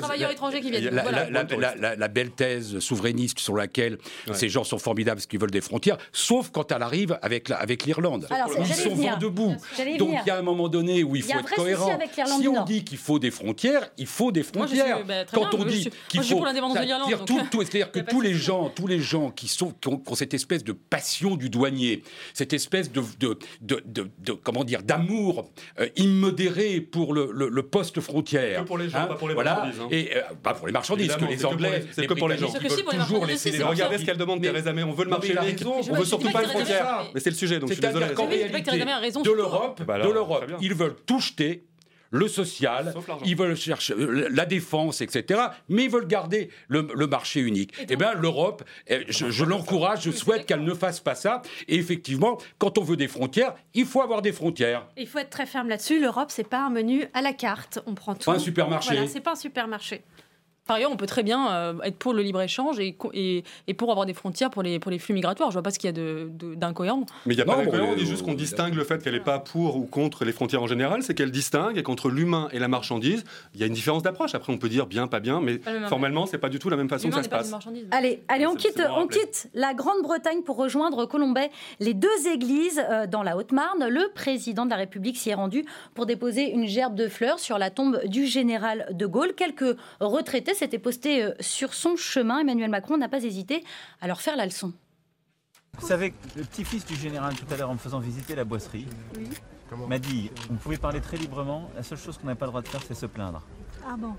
travailleurs étrangers qui viennent. La belle thèse souverainiste sur laquelle Ces gens sont formidables parce qu'ils veulent des frontières, sauf quand elle arrive avec la- avec l'Irlande. Alors, Ils sont vent debout. Donc il y a un moment donné où il faut être cohérent. Si on dit qu'il faut des frontières, il faut des Moi, je suis- frontières. bah, Quand bien, on moi, dit suis- qu'il moi, faut, pour l'indépendance de l'Irlande, c'est-à-dire tout- tout- c'est-à-dire que tous les gens, tous les gens qui sont qui ont, qui ont cette espèce de passion du douanier, cette espèce de de, de, de- de- comment dire d'amour euh, immodéré pour le, le- le poste frontière. Que pour les gens, pas pour les voilà. marchandises, hein. Et euh, pas pour les marchandises, Évidemment, que les Anglais, c'est que pour les gens. Toujours laisser les regardez ce qu'elle demande, Mais- Theresa May. On veut le marché unique. On veut surtout pas frontières. May- Mais c'est le sujet, donc je suis désolé. De sur- l'Europe, Bah de l'Europe, ils veulent tout jeter. Le social, ils veulent chercher euh, la défense, etc. Mais ils veulent garder le, le marché unique. Eh bien, l'Europe, je, je l'encourage, je souhaite qu'elle ne fasse pas ça. Et effectivement, quand on veut des frontières, il faut avoir des frontières. Il faut être très ferme là-dessus. L'Europe, c'est pas un menu à la carte. On prend tout. Pas un supermarché. Voilà, c'est pas un supermarché. Par ailleurs, on peut très bien euh, être pour le libre-échange et, co- et, et pour avoir des frontières pour les, pour les flux migratoires. Je vois pas ce qu'il y a de- de- d'incohérent. Mais il n'y a Non, pas d'incohérent, on dit juste qu'on distingue le fait qu'elle n'est pas pour ou contre les frontières en général, c'est qu'elle distingue et qu'entre l'humain et la marchandise, il y a une différence d'approche. Après, on peut dire bien, pas bien, mais Pas même formellement, c'est pas du tout la même façon que ça se passe. Allez, allez, on quitte, on quitte la Grande-Bretagne pour rejoindre Colombay, les deux églises euh, dans la Haute-Marne. Le président de la République s'y est rendu pour déposer une gerbe de fleurs sur la tombe du général de Gaulle. Quelques retraités s'étaient postés euh, sur son chemin. Emmanuel Macron n'a pas hésité à leur faire la leçon. Vous savez, le petit-fils du général, tout à l'heure, en me faisant visiter la boisserie, m'a dit on pouvait parler très librement, la seule chose qu'on n'avait pas le droit de faire, c'est se plaindre. Ah bon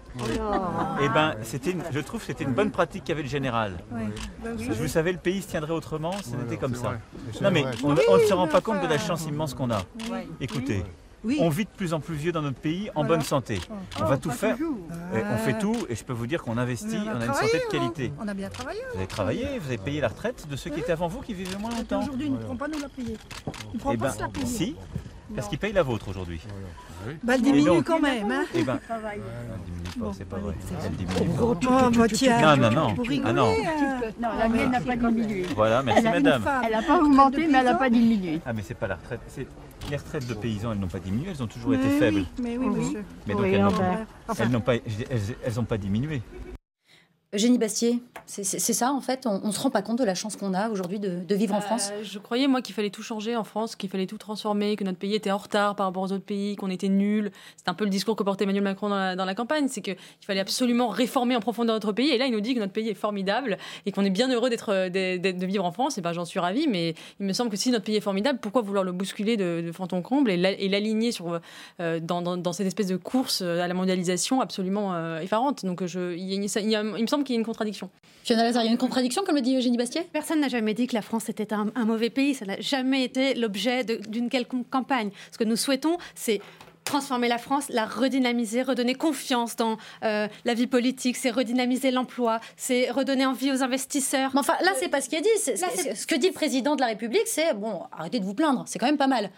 Eh ben, c'était une- je trouve que c'était une bonne pratique qu'avait le général. Oui. Oui. Vous savez, le pays se tiendrait autrement, ce n'était comme ça. vrai. Non mais on, Oui, ne oui, se rend pas compte de la chance immense qu'on a. Oui. Écoutez, Oui. on vit de plus en plus vieux dans notre pays en Voilà. bonne santé. On va Oh, tout faire. on fait tout et je peux vous dire qu'on investit, on a une santé de hein. qualité. On a bien travaillé. Vous avez travaillé, vous avez payé la retraite de ceux qui étaient avant vous qui vivaient moins longtemps. Aujourd'hui, il ne prend pas nous la payer. Il ne prend Eh pas ben, se la payer. si, parce qu'ils payent la vôtre aujourd'hui. Bah, elle Et diminue donc- quand même. Hein. Eh ben, elle diminue pas, Bon, c'est pas vrai. Elle diminue pas. Oh, bah, tiens. Non, non, non. Ah non. euh. Non, la mienne n'a pas diminué. Voilà, merci Elle madame. Elle n'a pas augmenté, mais elle n'a pas diminué. Ah mais c'est pas la retraite. Les retraites de paysans, elles n'ont pas diminué, elles ont toujours Mais été oui, faibles. Mais oui, monsieur. Mais donc Oui, elles n'ont pas, elles, elles pas diminué. Eugénie Bastier, c'est ça en fait, on ne se rend pas compte de la chance qu'on a aujourd'hui de, de vivre en Euh, France? Je croyais, moi, qu'il fallait tout changer en France, qu'il fallait tout transformer, que notre pays était en retard par rapport aux autres pays, qu'on était nuls. C'est un peu le discours que portait Emmanuel Macron dans la, dans la campagne. C'est qu'il fallait absolument réformer en profondeur notre pays. Et là, il nous dit que notre pays est formidable et qu'on est bien heureux d'être, de vivre en France. Et ben, j'en suis ravie. Mais il me semble que si notre pays est formidable, pourquoi vouloir le bousculer de, de fond en comble et l'a- et l'aligner sur, euh, dans, dans- dans cette espèce de course euh, à la mondialisation absolument euh, effarante? Donc, je, il me semble qu'il y a une contradiction. Fiona Lazare, il y a une contradiction, comme le dit Eugénie Bastier Personne n'a jamais dit que la France était un, un mauvais pays. Ça n'a jamais été l'objet d'une quelconque campagne. Ce que nous souhaitons, c'est transformer la France, la redynamiser, redonner confiance dans euh, la vie politique, c'est redynamiser l'emploi, c'est redonner envie aux investisseurs. Mais enfin, là, c'est pas ce qui est dit. Là, ce que dit le président de la République, c'est bon, arrêtez de vous plaindre, c'est quand même pas mal.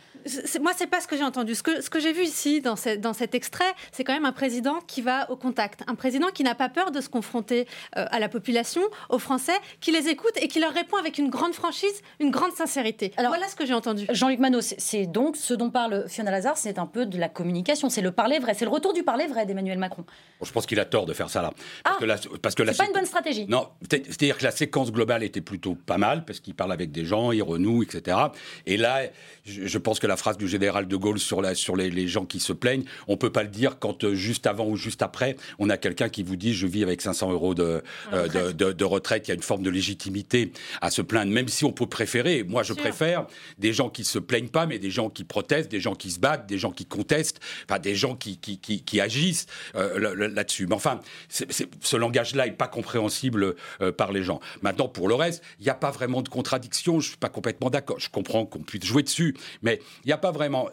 Moi, c'est pas ce que j'ai entendu. Ce que, ce que j'ai vu ici, dans, ce- dans cet extrait, c'est quand même un président qui va au contact. Un président qui n'a pas peur de se confronter euh, à la population, aux Français, qui les écoute et qui leur répond avec une grande franchise, une grande sincérité. Alors- voilà ce que j'ai entendu. Jean-Luc Manot, c'est donc ce dont parle Fiona Lazare, c'est un peu de la communication, c'est le parler vrai, c'est le retour du parler vrai d'Emmanuel Macron. Bon, je pense qu'il a tort de faire ça là. Parce Ah, que la, parce que la C'est pas une bonne stratégie. Non, c'est- c'est-à-dire que la séquence globale était plutôt pas mal, parce qu'il parle avec des gens, il renoue, etc. Et là, je, je pense que la phrase du général de Gaulle sur, la, sur les, les gens qui se plaignent, on peut pas le dire quand euh, juste avant ou juste après, on a quelqu'un qui vous dit je vis avec 500 euros de, euh, de, de- de retraite. Il y a une forme de légitimité à se plaindre, même si on peut préférer. Moi, je préfère des gens qui se plaignent pas, mais des gens qui protestent, des gens qui se battent, des gens qui contestent, enfin des gens qui, qui, qui, agissent euh, là- là- là-dessus. Mais enfin, ce langage-là est pas compréhensible euh, par les gens. Maintenant, pour le reste, il n'y a pas vraiment de contradiction. Je suis pas complètement d'accord. Je comprends qu'on puisse jouer dessus, mais il n'y a pas vraiment.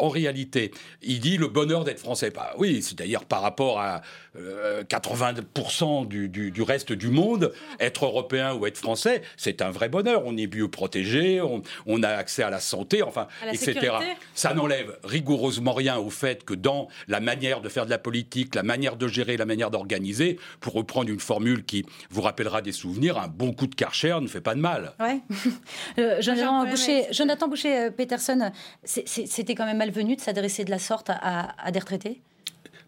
Euh, en réalité, il dit le bonheur d'être français. Bah oui, c'est d'ailleurs par rapport à euh, 80% du, du- du reste du monde, être européen ou être français, c'est un vrai bonheur. On est mieux protégé, on, on a accès à la santé, enfin, la etc. sécurité. Ça n'enlève rigoureusement rien au fait que dans la manière de faire de la politique, la manière de gérer, la manière d'organiser, pour reprendre une formule qui vous rappellera des souvenirs, un bon coup de karcher ne fait pas de mal. Ouais. Euh, Jonathan Boucher. Jonathan euh, Peterson, c'est- c'est- c'était quand même malvenu de s'adresser de la sorte à, des retraités?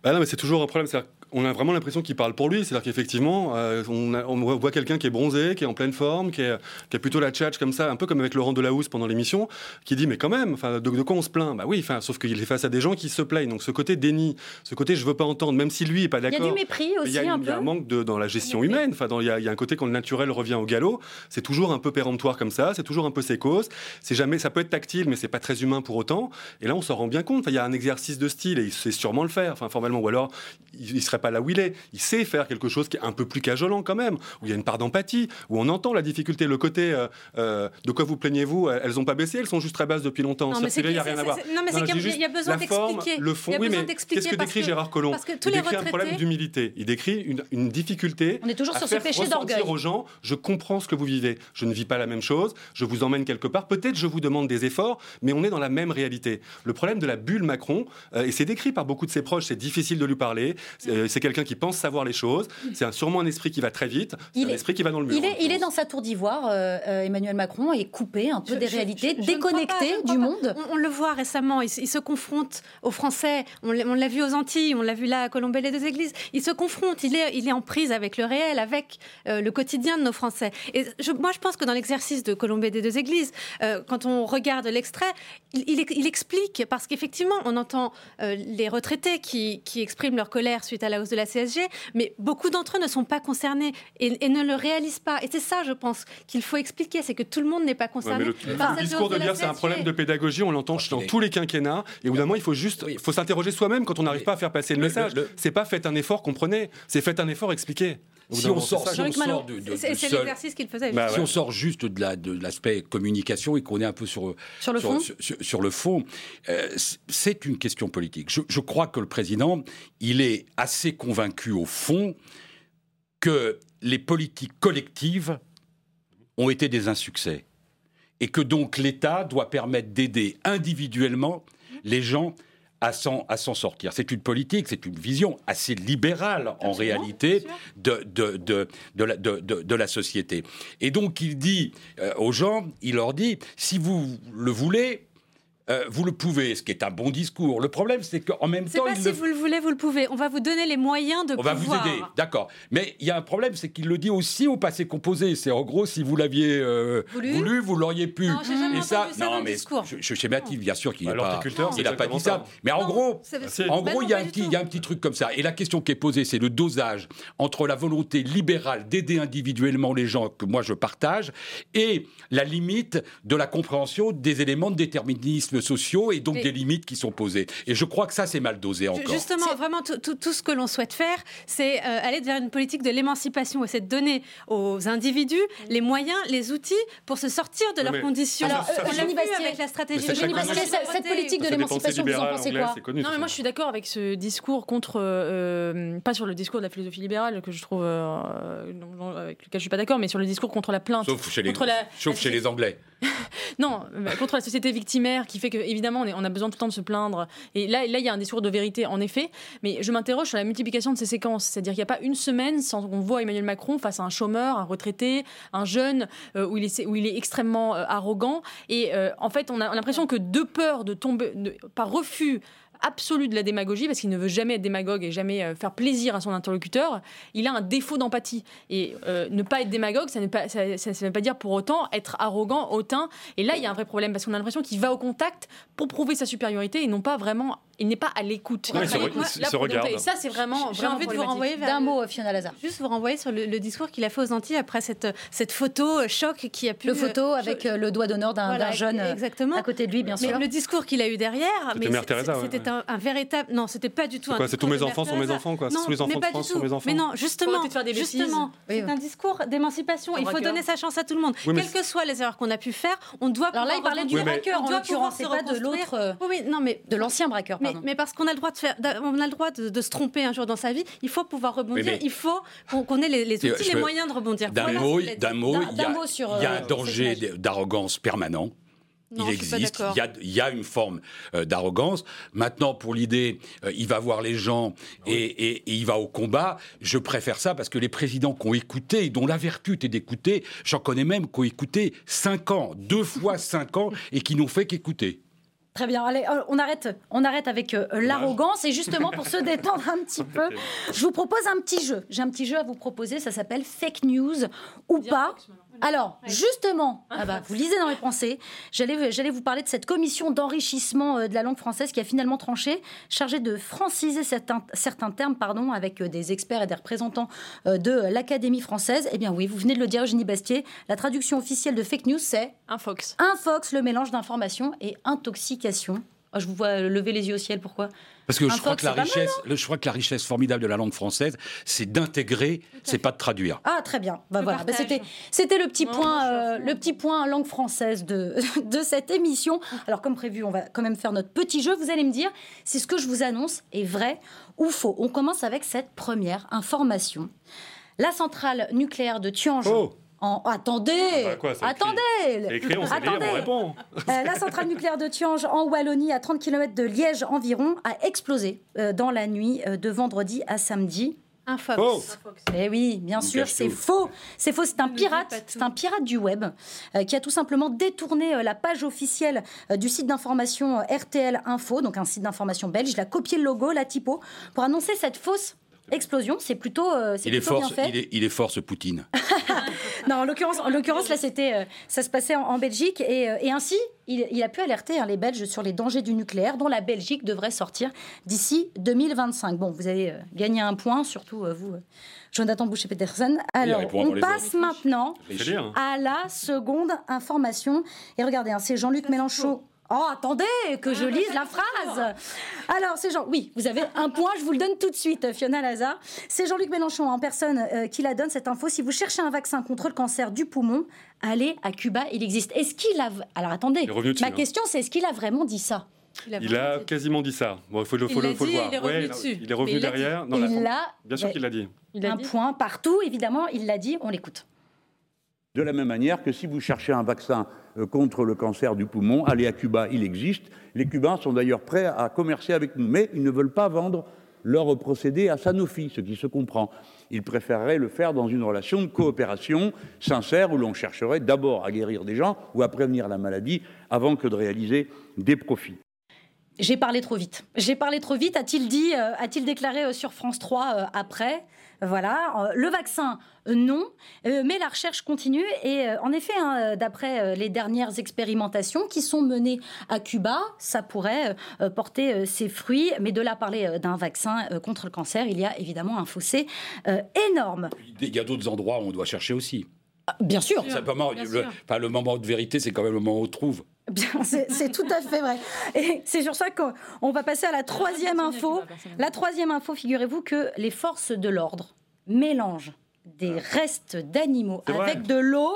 Bah non, mais c'est toujours un problème. On a vraiment l'impression qu'il parle pour lui. C'est-à-dire qu'effectivement, euh, on, voit quelqu'un qui est bronzé, qui est en pleine forme, qui, est, qui plutôt la tchatch comme ça, un peu comme avec Laurent Delahousse pendant l'émission, qui dit mais quand même, de, de quoi on se plaint? Bah oui, sauf qu'il est face à des gens qui se plaignent. Donc ce côté déni, ce côté je veux pas entendre, même si lui est pas Il y a d'accord. du mépris Mais Il y, aussi a, un il y a peu. un manque de, dans la gestion humaine. Enfin, il, y a, il y a un côté quand le naturel revient au galop. C'est toujours un peu péremptoire comme ça. C'est toujours un peu sécose. C'est jamais, ça peut être tactile, mais c'est pas très humain pour autant. Et là, on s'en rend bien compte. Il y a un exercice de style et il sait sûrement le faire. Enfin, formellement, ou alors il, il serait pas là où il est. Il sait faire quelque chose qui est un peu plus cajolant quand même, où il y a une part d'empathie, où on entend la difficulté, le côté euh, euh, de quoi vous plaignez-vous Elles ont pas baissé, elles sont juste très basses depuis longtemps. Non, mais c'est il y a c'est- rien à voir. c'est- non, mais Non, c'est je qu'il y a- besoin d'expliquer. le fond. Oui, mais qu'est-ce que décrit Gérard Collomb Il décrit un problème d'humilité. Il décrit une, difficulté. On est toujours sur ce péché d'orgueil. aux gens, je comprends ce que vous vivez. Je ne vis pas la même chose. Je vous emmène quelque part. Peut-être je vous demande des efforts, mais on est dans la même réalité. Le problème de la bulle Macron, euh, et c'est décrit par beaucoup de ses proches, c'est difficile de lui parler. C'est quelqu'un qui pense savoir les choses. C'est un- sûrement un esprit qui va très vite. C'est Il un est- esprit qui va dans le mur. Il est, il est dans sa tour d'ivoire, euh, euh, Emmanuel Macron, et coupé un peu Je- des je- réalités, je- je ne crois pas, déconnecté du monde. On, on le voit récemment, il, se- il se confronte aux Français. On l'a vu aux Antilles, on l'a vu là à Colombey les deux églises. Il se confronte, il est, il est en prise avec le réel, avec euh, le quotidien de nos Français. Et je- moi, je pense que dans l'exercice de Colombey des deux églises, euh, quand on regarde l'extrait, il, il- il explique, parce qu'effectivement, on entend euh, les retraités qui, qui expriment leur colère suite à la hausse de la CSG, mais beaucoup d'entre eux ne sont pas concernés et, et ne le réalisent pas. Et c'est ça, je pense, qu'il faut expliquer, c'est que tout le monde n'est pas Ouais, concerné. mais le, par le cette discours de la dire c'est un problème de pédagogie, on l'entend dans tous les quinquennats. Et au bout d'un moment, il faut juste, il faut s'interroger soi-même quand on n'arrive pas à faire passer le le- message. C'est pas faites un effort, comprenez. C'est faites un effort, expliquez. Si on sort, si on de, de- C'est de c'est seul- l'exercice qu'il faisait. Bah si ouais. on sort juste de la- de l'aspect communication et qu'on est un peu sur, Sur le fond sur, sur- sur le fond, euh, c'est une question politique. Je, je crois que le président, il est assez convaincu au fond que les politiques collectives ont été des insuccès et que donc l'État doit permettre d'aider individuellement les gens à s'en, à s'en sortir. C'est une politique, c'est une vision assez libérale en réalité de, de, de, de la, de, de- de la société. Et donc il dit euh, aux gens, il leur dit, si vous le voulez, euh, vous le pouvez, ce qui est un bon discours. Le problème, c'est qu'en même C'est temps, pas il si le vous le voulez, vous le pouvez. On va vous donner les moyens de on va vous aider, d'accord. Mais il y a un problème, c'est qu'il le dit aussi au passé composé. C'est en gros, si vous l'aviez euh, Voulu voulu, vous l'auriez pu. Non, jamais Et ça, ça dans le mais discours. je, je schématise, bien sûr qu'il Bah, n'est pas, pas dit ça. Mais en Non, gros, en Bah gros, non, il y, a pas un du petit, tout. il y a un petit truc comme ça. Et la question qui est posée, c'est le dosage entre la volonté libérale d'aider individuellement les gens que moi je partage et la limite de la compréhension des éléments de déterminisme sociaux et donc Mais- des limites qui sont posées. Et je crois que ça, c'est mal dosé encore. Justement, vraiment, tout, tout- tout ce que l'on souhaite faire, c'est euh, aller vers une politique de l'émancipation et c'est de donner aux individus les moyens, les outils pour se sortir de leurs conditions. Alors, euh, Bastier. avec la stratégie. De cette- politique de l'émancipation, vous en pensez quoi Non, mais moi je suis d'accord avec ce discours contre, euh, pas sur le discours de la philosophie libérale que je trouve, euh, avec lequel je suis pas d'accord, mais sur le discours contre la plainte. Sauf chez les, contre la- sauf la- chez les Anglais. Non, contre la société victimaire qui que évidemment on, on a besoin tout le temps de se plaindre. Et là, là, il y a un discours de vérité en effet. Mais je m'interroge sur la multiplication de ces séquences, c'est-à-dire qu'il n'y a pas une semaine sans qu'on voit Emmanuel Macron face à un chômeur, un retraité, un jeune euh, où il est où il est extrêmement euh, arrogant. Et euh, en fait, on a l'impression que de peur de tomber, par refus absolu de la démagogie, parce qu'il ne veut jamais être démagogue et jamais euh, faire plaisir à son interlocuteur, il a un défaut d'empathie. Et euh, ne pas être démagogue, ça ne veut pas dire pour autant être arrogant, hautain. Et là, il y a un vrai problème, parce qu'on a l'impression qu'il va au contact pour prouver sa supériorité et non pas vraiment. Il n'est pas à l'écoute. Non, il se regarde. Et ça, c'est vraiment. J'ai envie de vous renvoyer vers D'un mot, Fiona Lazare. Juste vous renvoyer sur le, le discours qu'il a fait aux Antilles après cette, cette photo euh, choc qui a pu. Le photo euh, avec euh, le doigt d'honneur d'un voilà, jeune euh, exactement. à côté de lui, bien Mais sûr. le discours qu'il a eu derrière, C'était mais Mère c'est- Teresa, ouais, c'était ouais. un, un véritable. Non, c'était pas du tout C'est un. tous mes enfants sont mes enfants, quoi. Non, Tous les enfants mais de pas France du sont tout. mes enfants. Mais non, justement, justement, c'est un discours d'émancipation. Il faut donner sa chance à tout le monde, mais quelles que soient les erreurs qu'on a pu faire. On doit. Alors là, il parlait du mais- braqueur, On doit pouvoir se pas de l'autre, euh, Oui, oui, non, mais de l'ancien braqueur, mais, pardon. mais parce qu'on a le droit de faire, d'a- on a le droit de, de se tromper un jour dans sa vie. Il faut pouvoir rebondir. Il faut qu'on ait les, outils, les moyens de rebondir. D'un Voilà mot, d'un mot, il y a, d'un mot sur, il y a euh, un danger d'arrogance permanent. Non, il existe, il y, a, il y a une forme euh, d'arrogance. Maintenant, pour l'idée, euh, il va voir les gens et, et- et il va au combat. Je préfère ça parce que les présidents qui ont écouté, dont la vertu était d'écouter, j'en connais même qui ont écouté cinq ans, deux fois cinq ans, et qui n'ont fait qu'écouter. Très bien, allez, euh, on arrête, on arrête avec euh, l'arrogance et justement pour se détendre un petit peu, je vous propose un petit jeu. J'ai un petit jeu à vous proposer, ça s'appelle Fake News ou pas. Alors, justement, ah bah, vous lisez dans mes pensées, j'allais vous parler de cette commission d'enrichissement euh, de la langue française qui a finalement tranché, chargée de franciser certains, certains termes pardon, avec euh, des experts et des représentants euh, de l'Académie française. Eh bien oui, vous venez de le dire, Eugénie Bastier, la traduction officielle de fake news, c'est Un fox. un fox, le mélange d'information et intoxication. Oh, je vous vois lever les yeux au ciel, pourquoi? Parce que je crois, que la mal, richesse, le- je crois que la richesse formidable de la langue française, c'est d'intégrer, c'est pas de traduire. Ah très bien. Bah voilà. Bah, c'était c'était le petit Non, point euh, le petit point langue française de de cette émission. Alors comme prévu, on va quand même faire notre petit jeu. Vous allez me dire si ce que je vous annonce est vrai ou faux. On commence avec cette première information. La centrale nucléaire de Tiange. Oh En... Attendez, bah quoi, c'est écrit. attendez, écrit, on lire, Attendez. on répond. Euh, la centrale nucléaire de Tiange, en Wallonie, à 30 km de Liège environ, a explosé euh, dans la nuit euh, de vendredi à samedi. Un fox. Oh. Eh oui, bien sûr, c'est faux. C'est faux, c'est un pirate. C'est un pirate du web euh, qui a tout simplement détourné euh, la page officielle euh, du site d'information RTL Info, donc un site d'information belge. Il a copié le logo, la typo, pour annoncer cette fausse explosion. C'est plutôt, euh, c'est Il est, plutôt bien fort, fait. il, est, il est fort, ce Poutine. Non, en l'occurrence, en l'occurrence là, c'était, euh, ça se passait en, en Belgique et, euh, et ainsi, il, il a pu alerter hein, les Belges sur les dangers du nucléaire, dont la Belgique devrait sortir d'ici 2025. Bon, vous avez euh, gagné un point, surtout euh, vous, euh, Jonathan Boucher-Peterson. Alors, on passe maintenant à la seconde information. Et regardez, hein, c'est Jean-Luc Mélenchon. Oh, attendez, que je lise la phrase. Alors, c'est Jean. Oui, vous avez un point, je vous le donne tout de suite, Fiona Lazare. C'est Jean-Luc Mélenchon en personne euh, qui la donne, cette info. Si vous cherchez un vaccin contre le cancer du poumon, allez à Cuba, il existe. Est-ce qu'il a. Alors, attendez, est revenu dessus, ma hein. question, c'est est-ce qu'il a vraiment dit ça? Il a quasiment dit ça. Bon, il faut le, Il faut le, faut le dit et voir. il est revenu Ouais, dessus. Il est revenu il l'a dit. derrière. dans Il l'a. Bien sûr qu'il l'a dit. Il a Un dit. point partout, évidemment, il l'a dit, on l'écoute. De la même manière que si vous cherchez un vaccin euh, contre le cancer du poumon, allez à Cuba, il existe. Les Cubains sont d'ailleurs prêts à commercer avec nous, mais ils ne veulent pas vendre leur procédé à Sanofi, ce qui se comprend. Ils préféreraient le faire dans une relation de coopération sincère où l'on chercherait d'abord à guérir des gens ou à prévenir la maladie avant que de réaliser des profits. J'ai parlé trop vite. J'ai parlé trop vite, a-t-il dit, euh, a-t-il déclaré euh, sur France 3 euh, après? Voilà, Euh, le vaccin, euh, non, Euh, mais la recherche continue. Et en effet, hein, d'après les dernières expérimentations qui sont menées à Cuba, ça pourrait porter ses fruits. Mais de là parler d'un vaccin contre le cancer, il y a évidemment un fossé énorme. Il y a d'autres endroits où on doit chercher aussi. Ah, Bien sûr, Simplement, bien le, enfin, le moment de vérité, c'est quand même le moment où on trouve. Bien, c'est tout à fait vrai. Et c'est sur ça qu'on on va passer à la troisième info. La troisième info, figurez-vous que les forces de l'ordre mélangent des restes d'animaux avec de l'eau.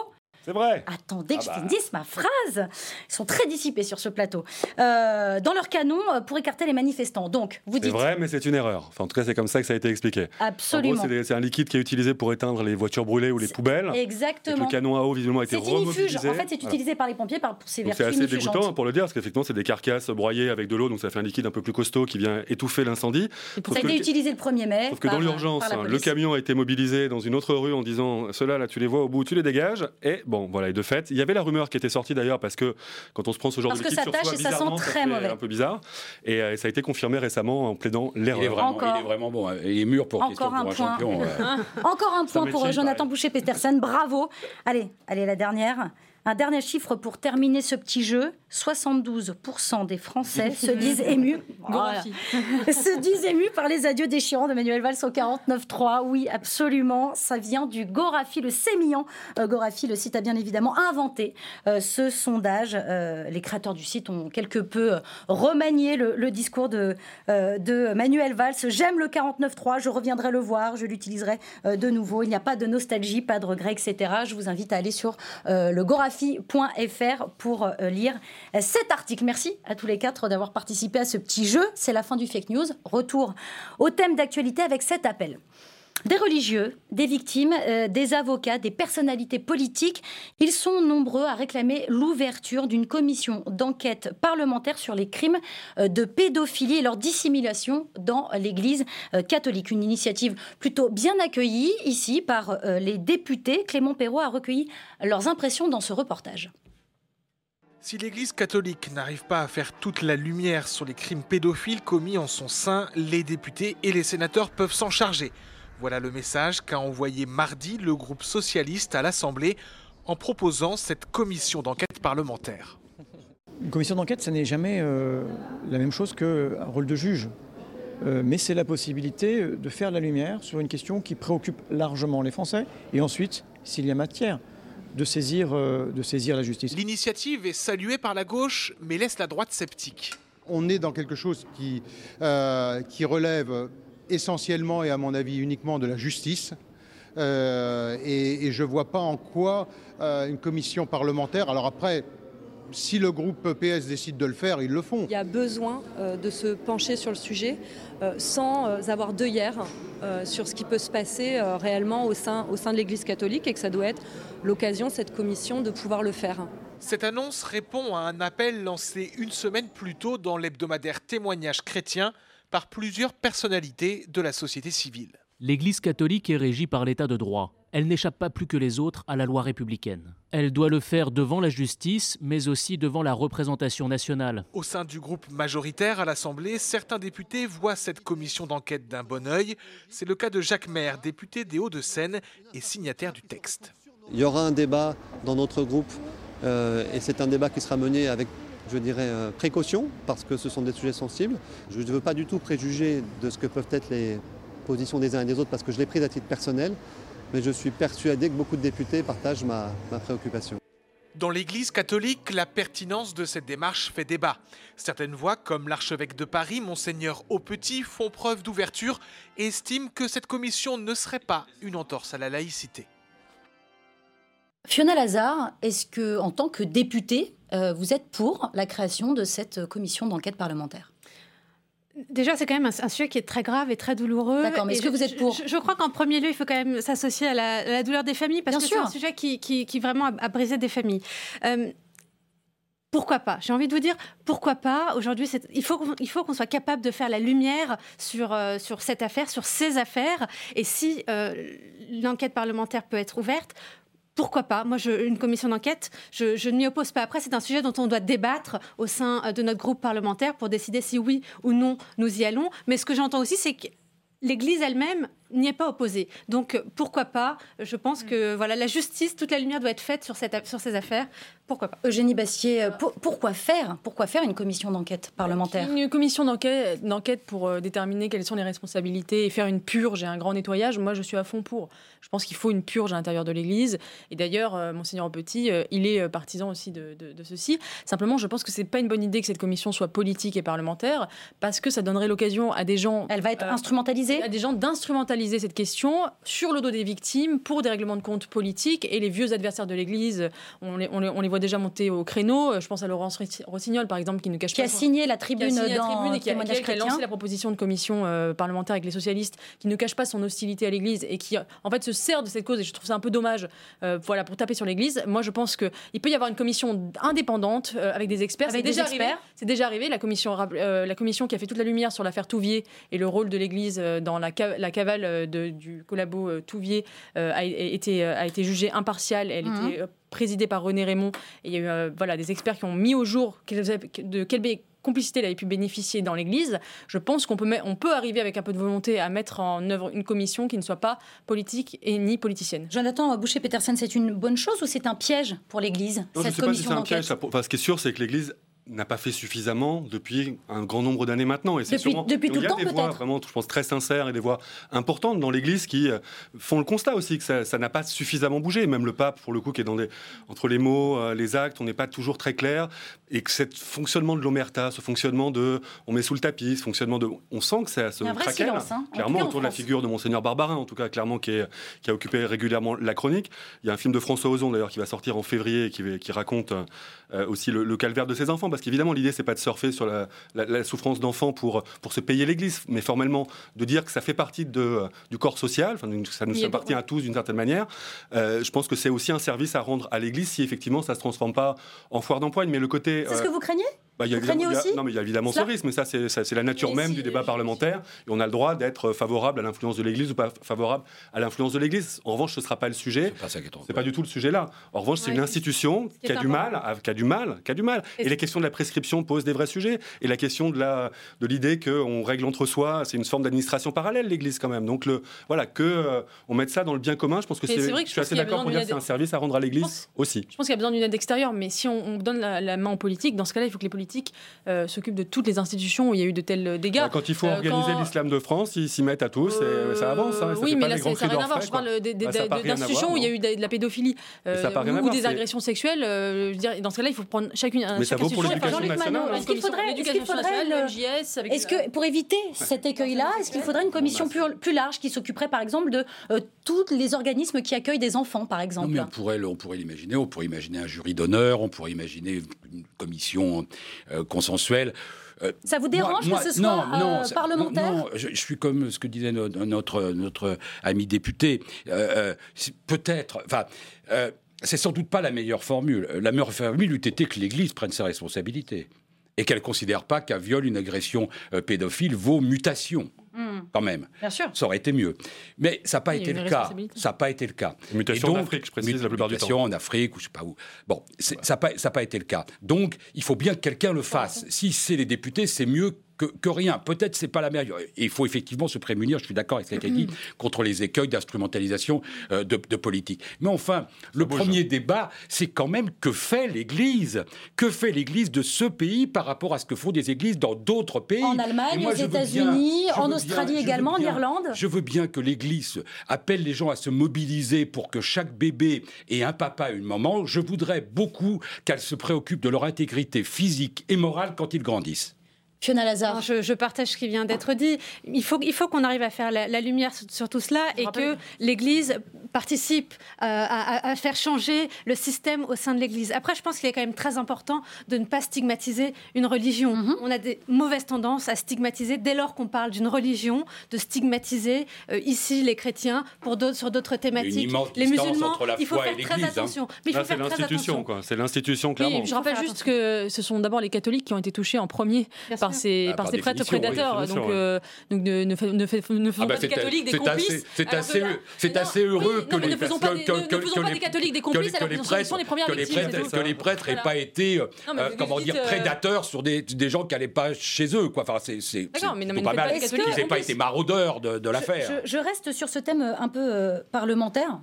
C'est vrai. Attendez que Ah bah. je finisse ma phrase. Ils sont très dissipés sur ce plateau. Euh, dans leur canon euh, pour écarter les manifestants. Donc, vous C'est dites vrai, mais c'est une erreur. Enfin, en tout cas, c'est comme ça que ça a été expliqué. En absolument. gros, c'est c'est un liquide qui est utilisé pour éteindre les voitures brûlées ou les poubelles. Exactement. le canon à eau, visiblement, a été C'est remobilisé. En fait, c'est Voilà. utilisé par les pompiers par, pour ces Donc c'est vertus assez dégoûtant pour le dire, parce qu'effectivement, c'est des carcasses broyées avec de l'eau, donc ça fait un liquide un peu plus costaud qui vient étouffer l'incendie. Ça a été utilisé le 1er mai. Sauf que par- dans l'urgence, par la hein, le camion a été mobilisé dans une autre rue en disant ceux-là, là, tu les vois au bout, tu les dégages. Et bon, voilà, et de fait, il y avait la rumeur qui était sortie d'ailleurs, parce que quand on se prend ce genre Parce de que liquide ça sur tâche soi, et ça sent très fait mauvais. un peu bizarre. Et euh, ça a été confirmé récemment en plaidant Il est l'erreur. vraiment, Encore. il est vraiment bon. hein. Il est mûr pour, Encore un pour un point. champion. ouais. Encore un point pour Jonathan paraît. Boucher-Peterson. Bravo. Allez, allez, la dernière. Un dernier chiffre pour terminer ce petit jeu. 72% des Français se disent émus. Voilà. Gorafi. se disent émus par les adieux déchirants de Manuel Valls au 49.3. Oui, absolument. Ça vient du Gorafi, le sémillant. Euh, Gorafi, le site a bien évidemment inventé euh, ce sondage. Euh, les créateurs du site ont quelque peu remanié le, le discours de, de Manuel Valls. J'aime le 49.3, je reviendrai le voir, je l'utiliserai de nouveau. Il n'y a pas de nostalgie, pas de regret, etc. Je vous invite à aller sur le pour euh, lire euh, cet article. Merci à tous les quatre d'avoir participé à ce petit jeu. C'est la fin du fake news. Retour au thème d'actualité avec cet appel. Des religieux, des victimes, euh, des avocats, des personnalités politiques, ils sont nombreux à réclamer l'ouverture d'une commission d'enquête parlementaire sur les crimes euh, de pédophilie et leur dissimulation dans l'Église euh, catholique. Une initiative plutôt bien accueillie ici par les députés. Clément Perrault a recueilli leurs impressions dans ce reportage. Si l'Église catholique n'arrive pas à faire toute la lumière sur les crimes pédophiles commis en son sein, les députés et les sénateurs peuvent s'en charger. Voilà le message qu'a envoyé mardi le groupe socialiste à l'Assemblée en proposant cette commission d'enquête parlementaire. Une commission d'enquête, ça n'est jamais euh, la même chose qu'un rôle de juge. Euh, mais c'est la possibilité de faire la lumière sur une question qui préoccupe largement les Français et ensuite, s'il y a matière, de saisir, euh, de saisir la justice. L'initiative est saluée par la gauche, mais laisse la droite sceptique. On est dans quelque chose qui, euh, qui relève essentiellement et à mon avis uniquement de la justice. Euh, et, et, je ne vois pas en quoi euh, une commission parlementaire. Alors après, si le groupe PS décide de le faire, ils le font. Il y a besoin euh, de se pencher sur le sujet euh, sans euh, avoir d'œillère sur ce qui peut se passer réellement au sein, au sein de l'Église catholique et que ça doit être l'occasion, cette commission, de pouvoir le faire. Cette annonce répond à un appel lancé une semaine plus tôt dans l'hebdomadaire Témoignages chrétiens par plusieurs personnalités de la société civile. L'Église catholique est régie par l'État de droit. Elle n'échappe pas plus que les autres à la loi républicaine. Elle doit le faire devant la justice, mais aussi devant la représentation nationale. Au sein du groupe majoritaire à l'Assemblée, certains députés voient cette commission d'enquête d'un bon œil. C'est le cas de Jacques Maire, député des Hauts-de-Seine et signataire du texte. Il y aura un débat dans notre groupe, euh, et c'est un débat qui sera mené avec je dirais, euh, précaution, parce que ce sont des sujets sensibles. Je ne veux pas du tout préjuger de ce que peuvent être les positions des uns et des autres, parce que je l'ai prise à titre personnel, mais je suis persuadé que beaucoup de députés partagent ma, ma préoccupation. Dans l'Église catholique, la pertinence de cette démarche fait débat. Certaines voix, comme l'archevêque de Paris, monseigneur Aupetit, font preuve d'ouverture et estiment que cette commission ne serait pas une entorse à la laïcité. Fiona Lazare, est-ce que, en tant que députée, euh, vous êtes pour la création de cette commission d'enquête parlementaire? Déjà, c'est quand même un, un, sujet qui est très grave et très douloureux. D'accord, mais est-ce que vous êtes pour? je, je, crois qu'en premier lieu, il faut quand même s'associer à, à la, douleur des familles parce Bien que c'est un sujet qui, qui, qui vraiment a, a, brisé des familles. Euh, pourquoi pas? J'ai envie de vous dire pourquoi pas? Aujourd'hui, il faut qu'on il faut qu'on soit capable de faire la lumière sur, euh, sur cette affaire, sur ces affaires. Et si euh, l'enquête parlementaire peut être ouverte, pourquoi pas Moi, une commission d'enquête, je, je ne m'y oppose pas. Après, c'est un sujet dont on doit débattre au sein de notre groupe parlementaire pour décider si oui ou non nous y allons. Mais ce que j'entends aussi, c'est que l'Église elle-même n'y est pas opposée. Donc pourquoi pas Je pense que voilà, la justice, toute la lumière doit être faite sur, cette, sur ces affaires. Pourquoi pas? Eugénie Bastier, pour, pourquoi faire? Pourquoi faire une commission d'enquête parlementaire? Une commission d'enquête pour euh, déterminer quelles sont les responsabilités et faire une purge et un grand nettoyage, moi je suis à fond pour. Je pense qu'il faut une purge à l'intérieur de l'Église. Et d'ailleurs, euh, Monseigneur Petit, euh, il est partisan aussi de, de, de, ceci. Simplement, je pense que c'est pas une bonne idée que cette commission soit politique et parlementaire, parce que ça donnerait l'occasion à des gens... Elle va être instrumentalisée? À des gens d'instrumentaliser cette question sur le dos des victimes pour des règlements de compte politiques. Et les vieux adversaires de l'Église, on les, on, les, on les voit déjà monter au créneau. Je pense à Laurence Rossignol, par exemple, qui ne cache qui pas... A signé la tribune qui a signé dans la tribune et qui a, qui a, lancé la proposition de commission euh, parlementaire avec les socialistes, qui ne cache pas son hostilité à l'Église et qui, en fait, se sert de cette cause. Et je trouve ça un peu dommage euh, voilà, pour taper sur l'Église. Moi, je pense qu'il peut y avoir une commission indépendante euh, avec des experts. C'est déjà experts. arrivé. C'est déjà arrivé. La commission, euh, la commission qui a fait toute la lumière sur l'affaire Touvier et le rôle de l'Église dans la, la cavale de, du collabo euh, Touvier a, été, a été jugée impartiale. Elle mmh. était présidée par René Raymond. Et il y a eu euh, voilà, des experts qui ont mis au jour de quelle complicité elle avait pu bénéficier dans l'Église. Je pense qu'on peut, on peut arriver avec un peu de volonté à mettre en œuvre une commission qui ne soit pas politique et ni politicienne. Jonathan Boucher-Petersen, c'est une bonne chose ou c'est un piège pour l'Église Je ne sais pas si c'est un piège. Ça, enfin, ce qui est sûr, c'est que l'Église n'a pas fait suffisamment depuis un grand nombre d'années maintenant. Et c'est depuis, depuis tout il y a le temps, des voix vraiment, je pense, très sincères et des voix importantes dans l'Église qui euh, font le constat aussi que ça n'a pas suffisamment bougé. Même le pape, pour le coup, qui est dans des, entre les mots, euh, les actes, on n'est pas toujours très clair. Et que ce fonctionnement de l'omerta, ce fonctionnement de on met sous le tapis, ce fonctionnement de. On sent que ça se craquelle, hein, clairement, autour de la figure de Monseigneur Barbarin, en tout cas, clairement, qui, est, qui a occupé régulièrement la chronique. Il y a un film de François Ozon, d'ailleurs, qui va sortir en février et qui, qui raconte euh, aussi le, le, calvaire de ses enfants. Parce qu'évidemment, l'idée, c'est pas de surfer sur la, la, la souffrance d'enfants pour, pour se payer l'Église, mais formellement de dire que ça fait partie de, du corps social, ça nous appartient à tous d'une certaine manière. Euh, je pense que c'est aussi un service à rendre à l'Église si effectivement ça se transforme pas en foire d'empoigne. Mais le côté. C'est ce que vous craignez? Bah, il y a évidemment- il y a- aussi non, mais il y a évidemment cela ce risque, mais ça, c'est la nature même du débat parlementaire. Et on a le droit d'être favorable à l'influence de l'Église ou pas favorable à l'influence de l'Église. En revanche, ce ne sera pas le sujet. C'est pas du tout le sujet là. En revanche, c'est Ouais. une institution qui a du mal, à- qui a du mal, qui a du mal. Et Et les questions de la prescription posent des vrais sujets. Et la question de la de l'idée qu'on règle entre soi, c'est une forme d'administration parallèle, l'Église quand même. Donc le voilà que euh, on mette ça dans le bien commun. Je pense que c'est. c'est vrai que Je suis assez d'accord pour dire que c'est un service à rendre à l'Église aussi. Je pense qu'il y a besoin d'une aide extérieure, mais si on, on donne la, la main aux politiques, dans ce cas-là, il faut que les politiques euh, s'occupent de toutes les institutions où il y a eu de tels dégâts. Bah, Quand il faut Euh, organiser quand- l'islam de France, ils s'y mettent à tous et ça avance. hein, et ça oui, mais pas là, les ça grands n'a rien à voir. Je parle Bah, d'institutions où il y a non. eu de, la pédophilie euh, ou des agressions sexuelles. euh, je veux dire, et dans ce cas-là, il faut prendre chacune. Mais ça vaut pour l'éducation nationale. Est-ce qu'il faudrait, est-ce que pour éviter cet écueil-là, est-ce qu'il faudrait une commission plus, large qui s'occuperait par exemple de euh, tous les organismes qui accueillent des enfants, par Non, exemple? mais on pourrait, le- on pourrait l'imaginer. On pourrait imaginer un jury d'honneur. On pourrait imaginer une commission euh, consensuelle. Euh, Ça vous dérange moi- que ce soit euh, parlementaire Non, non, je, je suis comme ce que disait no- notre, notre ami député. Euh, euh, Peut-être. Enfin. euh, c'est sans doute pas la meilleure formule. La meilleure formule eût été que l'Église prenne ses responsabilités et qu'elle considère pas qu'un viol, une agression euh, pédophile vaut mutation. Hmm. Quand même. Bien sûr. Ça aurait été mieux. Mais ça n'a pas été le cas. Ça n'a pas été le cas. Mutation Et en Afrique, je précise, la plupart du mutation temps. en Afrique ou je sais pas où. Bon, ça n'a pas été le cas. Donc, il faut bien que quelqu'un le fasse. Si c'est les députés, c'est mieux que, que rien. Peut-être c'est pas la meilleure. Et il faut effectivement se prémunir, je suis d'accord avec ce qui a été dit, contre les écueils d'instrumentalisation euh, de, de politique. Mais enfin, le premier débat, c'est quand même que fait l'Église? Que fait l'Église de ce pays par rapport à ce que font des églises dans d'autres pays? En Allemagne, moi, aux États-Unis, en Australie bien- également, en Irlande? je veux bien que l'Église appelle les gens à se mobiliser pour que chaque bébé ait un papa et une maman. Je voudrais beaucoup qu'elle se préoccupe de leur intégrité physique et morale quand ils grandissent. Fiona Lazare. Non, je, je partage ce qui vient d'être dit. Il faut, il faut qu'on arrive à faire la, la lumière sur, sur tout cela et que l'Église participe euh, à, faire changer le système au sein de l'Église. Après, je pense qu'il est quand même très important de ne pas stigmatiser une religion. Mhm. On a des mauvaises tendances à stigmatiser dès lors qu'on parle d'une religion, de stigmatiser euh, ici les chrétiens pour d'autres sur d'autres thématiques. les distance musulmans, entre la il faut foi et faire très l'Église, hein. attention. Mais il faut c'est faire très l'institution, attention. quoi. C'est l'institution, clairement. Oui, je rappelle juste que ce sont d'abord les catholiques qui ont été touchés en premier par ces, Ah, par ces prêtres prédateurs. donc, euh, donc ne, ne, fa- ne, fa- ne faisons bah, pas des c'est- catholiques des complices. assez- c'est assez- heureux que les- catholiques des que complices, que les prêtres- n'aient pas été, euh, euh, comment dire, prédateurs sur des, gens qui n'allaient pas chez eux. Quoi. Enfin, c'est, pas mal catholiques n'aient en pas été maraudeurs de, l'affaire. Je, reste sur ce thème un peu parlementaire.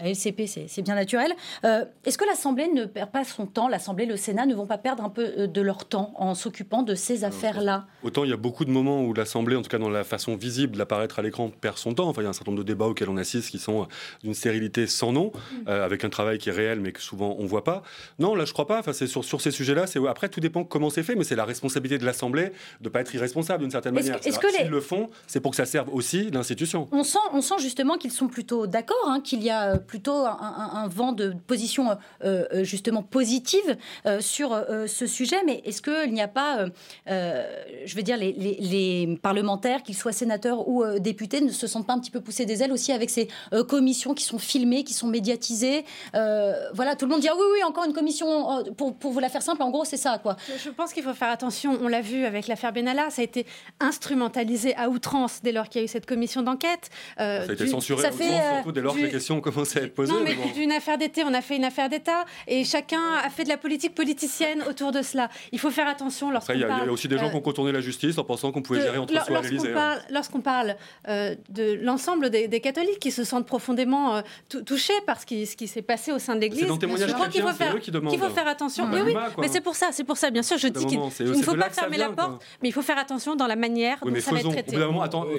À LCP, c'est bien naturel. Euh, Est-ce que l'Assemblée ne perd pas son temps? L'Assemblée, le Sénat ne vont pas perdre un peu euh, de leur temps en s'occupant de ces affaires-là? Autant il y a beaucoup de moments où l'Assemblée, en tout cas dans la façon visible d'apparaître à l'écran, perd son temps. Enfin, il y a un certain nombre de débats auxquels on assiste qui sont euh, d'une stérilité sans nom, euh, avec un travail qui est réel mais que souvent on voit pas. Non, là je crois pas. Enfin, c'est sur, sur ces sujets-là. C'est après tout dépend comment c'est fait, mais c'est la responsabilité de l'Assemblée de pas être irresponsable d'une certaine manière. est-ce que les- le font, c'est pour que ça serve aussi l'institution. On sent, on sent justement qu'ils sont plutôt d'accord, hein, qu'il y a euh, plutôt un, un- un vent de position euh, euh, justement positive euh, sur euh, ce sujet. Mais est-ce qu'il n'y a pas, je veux dire, les, les- les parlementaires, qu'ils soient sénateurs ou euh, députés, ne se sentent pas un petit peu poussés des ailes aussi avec ces euh, commissions qui sont filmées, qui sont médiatisées Euh, Voilà, tout le monde dit ah oui, oui, encore une commission. pour, pour vous la faire simple, en gros, c'est ça, quoi. Je- pense qu'il faut faire attention. On l'a vu avec l'affaire Benalla, ça a été instrumentalisé à outrance dès lors qu'il y a eu cette commission d'enquête. Euh, Ça a été du- censuré ça fait, surtout dès lors que du- les questions ont commencé être posées. Non, mais mais bon. d'une affaire d'État, on a fait une affaire d'État et chacun a fait de la politique politicienne autour de cela. Il faut faire attention lorsqu'on Après, il y, a- parle. aussi des gens euh, qui ont contourné la justice en pensant qu'on pouvait de- gérer entre soi à lorsqu'on l'Élysée. hein. parle, lorsqu'on parle euh, de l'ensemble des, des catholiques qui se sentent profondément euh, tou- touchés par ce qui, ce qui s'est passé au sein de l'Église, je crois qu'il faut faire, faut attention. Mmh. Oui, oui, mais c'est pour ça, c'est pour ça, bien sûr, je dis qu'il ne faut pas fermer la porte, mais il faut faire attention dans la manière dont ça va être traité.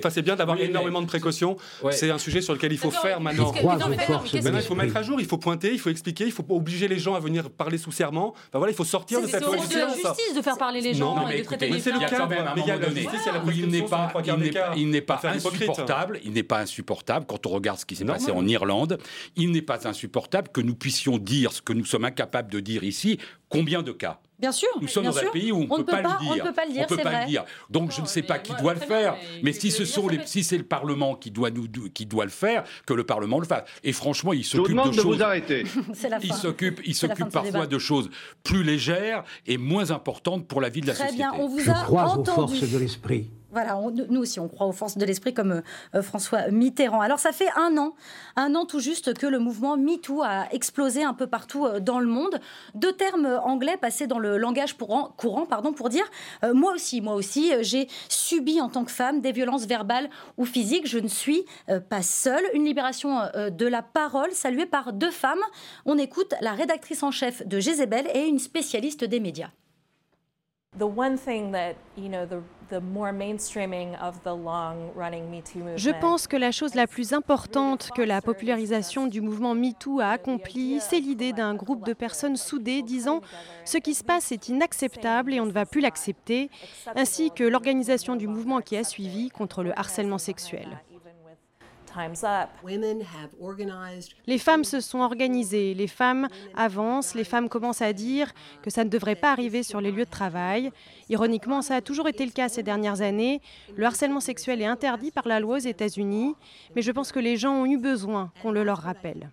c'est bien d'avoir énormément de précautions. C'est un sujet sur lequel il faut faire maintenant. Il faut mettre à jour, il faut pointer, il faut expliquer, il faut pas obliger les gens à venir parler sous serment. Enfin voilà, il faut sortir de C'est cette rôle de la position. ça. justice de faire parler les gens Non, et mais de traiter écoutez, les c'est le femmes. Il y a cas, quand même un mais il moment donné n'est pas, il n'est insupportable, il n'est pas insupportable quand on regarde ce qui s'est C'est passé en Irlande, il n'est pas insupportable que nous puissions dire ce que nous sommes incapables de dire ici. Combien de cas? Bien sûr. Nous sommes bien dans un pays où on, On ne peut pas, le on dire. ne peut pas le dire, On peut pas vrai. le dire. Donc je ne sais pas qui doit le faire. Mais si ce sont les, si c'est le Parlement qui doit nous, qui doit le faire, que le Parlement le fasse. Et franchement, il s'occupe demande de de choses. vous arrêter. Il s'occupe, il s'occupe parfois de choses plus légères et moins importantes pour la vie de la Très société. bien, on vous Je a crois aux forces de l'esprit. Voilà, nous aussi, on croit aux forces de l'esprit comme euh, François Mitterrand. Alors, ça fait un an, un an tout juste que le mouvement MeToo a explosé un peu partout euh, dans le monde. Deux termes anglais passés dans le langage courant, pardon, pour dire euh, moi aussi, moi aussi, euh, j'ai subi en tant que femme des violences verbales ou physiques. Je ne suis euh, pas seule. Une libération euh, de la parole saluée par deux femmes. On écoute la rédactrice en chef de Jezebel et une spécialiste des médias. Je pense que la chose la plus importante que la popularisation du mouvement MeToo a accomplie, c'est l'idée d'un groupe de personnes soudées disant ce qui se passe est inacceptable et on ne va plus l'accepter, ainsi que l'organisation du mouvement qui a suivi contre le harcèlement sexuel. Time's up. Les femmes se sont organisées, les femmes avancent, les femmes commencent à dire que ça ne devrait pas arriver sur les lieux de travail. Ironiquement, ça a toujours été le cas ces dernières années. Le harcèlement sexuel est interdit par la loi aux États-Unis, mais je pense que les gens ont eu besoin qu'on le leur rappelle.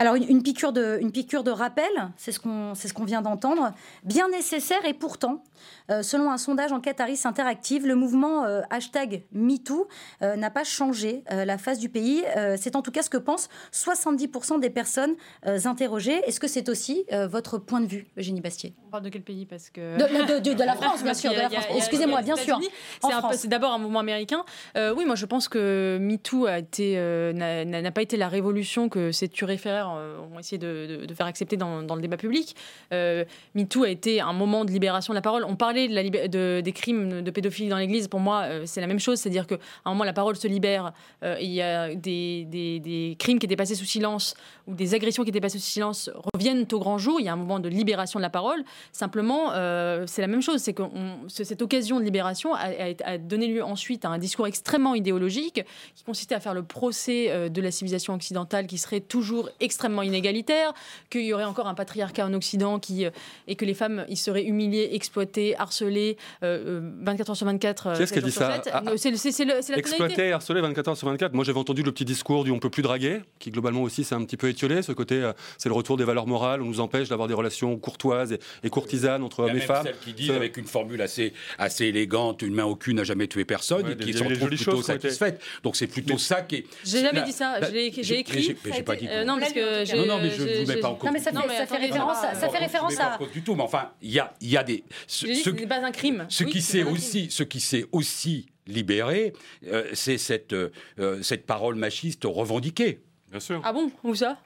Alors une, une piqûre de, une piqûre de rappel, c'est ce qu'on c'est ce qu'on vient d'entendre, bien nécessaire et pourtant, euh, selon un sondage enquête Harris Interactive, le mouvement euh, hashtag MeToo euh, n'a pas changé la face du pays. C'est en tout cas ce que pensent 70% des personnes interrogées. Est-ce que c'est aussi votre point de vue, Eugénie Bastier? On parle de quel pays? Parce que De- de- de- de la France, bien sûr, Excusez-moi, bien sûr. En C'est. C'est d'abord un mouvement américain. Oui, moi je pense que MeToo n'a pas été la révolution que ces turéféraires euh, ont essayé de, faire accepter dans, le débat public. Euh, MeToo a été un moment de libération de la parole. On parlait des crimes de pédophilie dans l'Église. Pour moi, euh, c'est la même chose, c'est-à-dire qu'à un moment la parole se libère. euh, Il y a des- des crimes qui étaient passés sous silence ou des agressions qui étaient passées sous silence reviennent au grand jour. Il y a un moment de libération de la parole. Simplement, euh, c'est la même chose. C'est que on- cette occasion de libération a, donné lieu ensuite à un discours extrêmement idéologique qui consistait à faire le procès euh, de la civilisation occidentale qui serait toujours extrêmement inégalitaire, qu'il y aurait encore un patriarcat en Occident qui, euh, et que les femmes y seraient humiliées, exploitées, harcelées euh, euh, 24 heures sur 24. euh, Qui dit ça. Ah, Euh, C'est le- c'est- c'est le- c'est la Exploité tonalité. et harcelé 24 heures sur 24. Moi, j'avais entendu le petit discours du on peut plus draguer, qui globalement aussi c'est un petit peu Ce côté, euh, c'est le retour des valeurs morales, on nous empêche d'avoir des relations courtoises et, et courtisanes entre hommes et femmes. celles qui disent, Ce- avec une formule assez, assez élégante, une main au cul n'a jamais tué personne, Ouais, et qui s'en plutôt satisfaites. Donc c'est plutôt ça qui est. J'ai jamais La- dit ça, j'ai écrit. j'ai- mais j'ai pas dit. Euh, non, parce que j'ai- Non, non, mais je ne vous mets pas en cause. Non, mais ça fait, référence, à, ça fait référence à. du tout, mais enfin, il y a, il y a des. Ce, dit, n'est pas un crime. ce qui s'est aussi, ce qui s'est aussi libéré, euh, c'est cette, euh, cette parole machiste revendiquée. Bien sûr. Ah bon Où ça?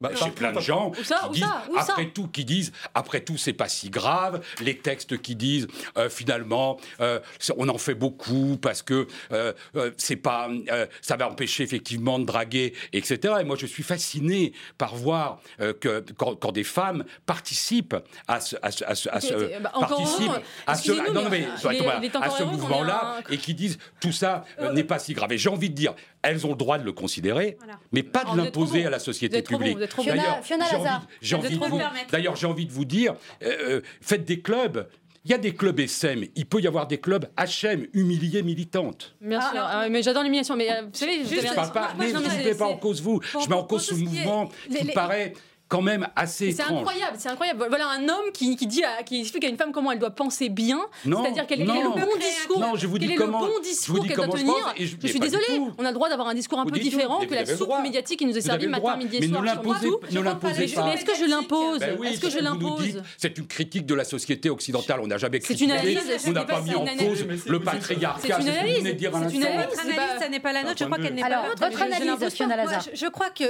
Bah, Chez plein de gens Où ça qui Où disent, ça Où ça après tout, qui disent, après tout, c'est pas si grave. Les textes qui disent, euh, finalement, euh, on en fait beaucoup parce que euh, c'est pas, euh, ça va empêcher effectivement de draguer, etc. Et moi, je suis fasciné par voir euh, que quand, quand des femmes participent à ce, à ce, à ce, à bah, participent à ce, non, mais, voilà, à ce mouvement-là un- et qui disent tout ça euh, n'est pas si grave. Et j'ai envie de dire, elles ont le droit de le considérer, mais pas de vous l'imposer bon. à la Vous société publique. vous. D'ailleurs, Fiona j'ai envie- Lazare, j'ai vous êtes envie de vous- bon. D'ailleurs, j'ai envie de vous dire, euh, euh, faites des clubs. Il y a des clubs SM, il peut y avoir des clubs HM, humiliés militantes. Bien sûr, Ah, mais j'adore l'humiliation. Mais euh, vous savez, vous Je ne parle pas, mais ne c'est- mets pas en cause vous. pour- je mets en cause tout ce ce qui est- mouvement les- qui les- paraît quand même assez C'est incroyable, c'est incroyable. Voilà un homme qui, qui dit, à- qui explique à une femme comment elle doit penser bien, Non, c'est-à-dire quel, quel est le bon discours, Non, je vous quel dis est comment- le bon discours dis qu'elle doit je tenir. je- suis désolée, on a le droit d'avoir un discours un Vous peu tout, différent que la soupe droit. médiatique qui nous est servie matin, midi et soir. ne l'imposez pas- Mais- Est-ce que je l'impose Ben Est-ce que je l'impose C'est une critique de la société occidentale. On n'a jamais C'est critiqué. une analyse, ce on n'a pas mis c'est en une cause analyse. le patriarcat. C'est une analyse. C'est une analyse. Ça n'est pas la nôtre. Je crois qu'elle n'est pas la nôtre. votre analyse, je crois que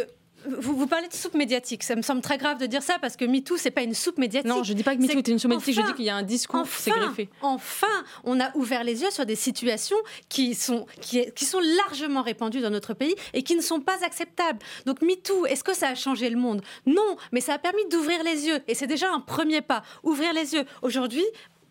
vous, vous parlez de soupe médiatique. Ça me semble très grave de dire ça parce que MeToo, c'est pas une soupe médiatique. Non, je dis pas que MeToo était une soupe médiatique, je enfin, dis qu'il y a un discours qui s'est enfin, greffé. Enfin, on a ouvert les yeux sur des situations qui sont, qui, qui sont largement répandues dans notre pays et qui ne sont pas acceptables. Donc MeToo, est-ce que ça a changé le monde? Non, mais ça a permis d'ouvrir les yeux et c'est déjà un premier pas. Ouvrir les yeux. Aujourd'hui,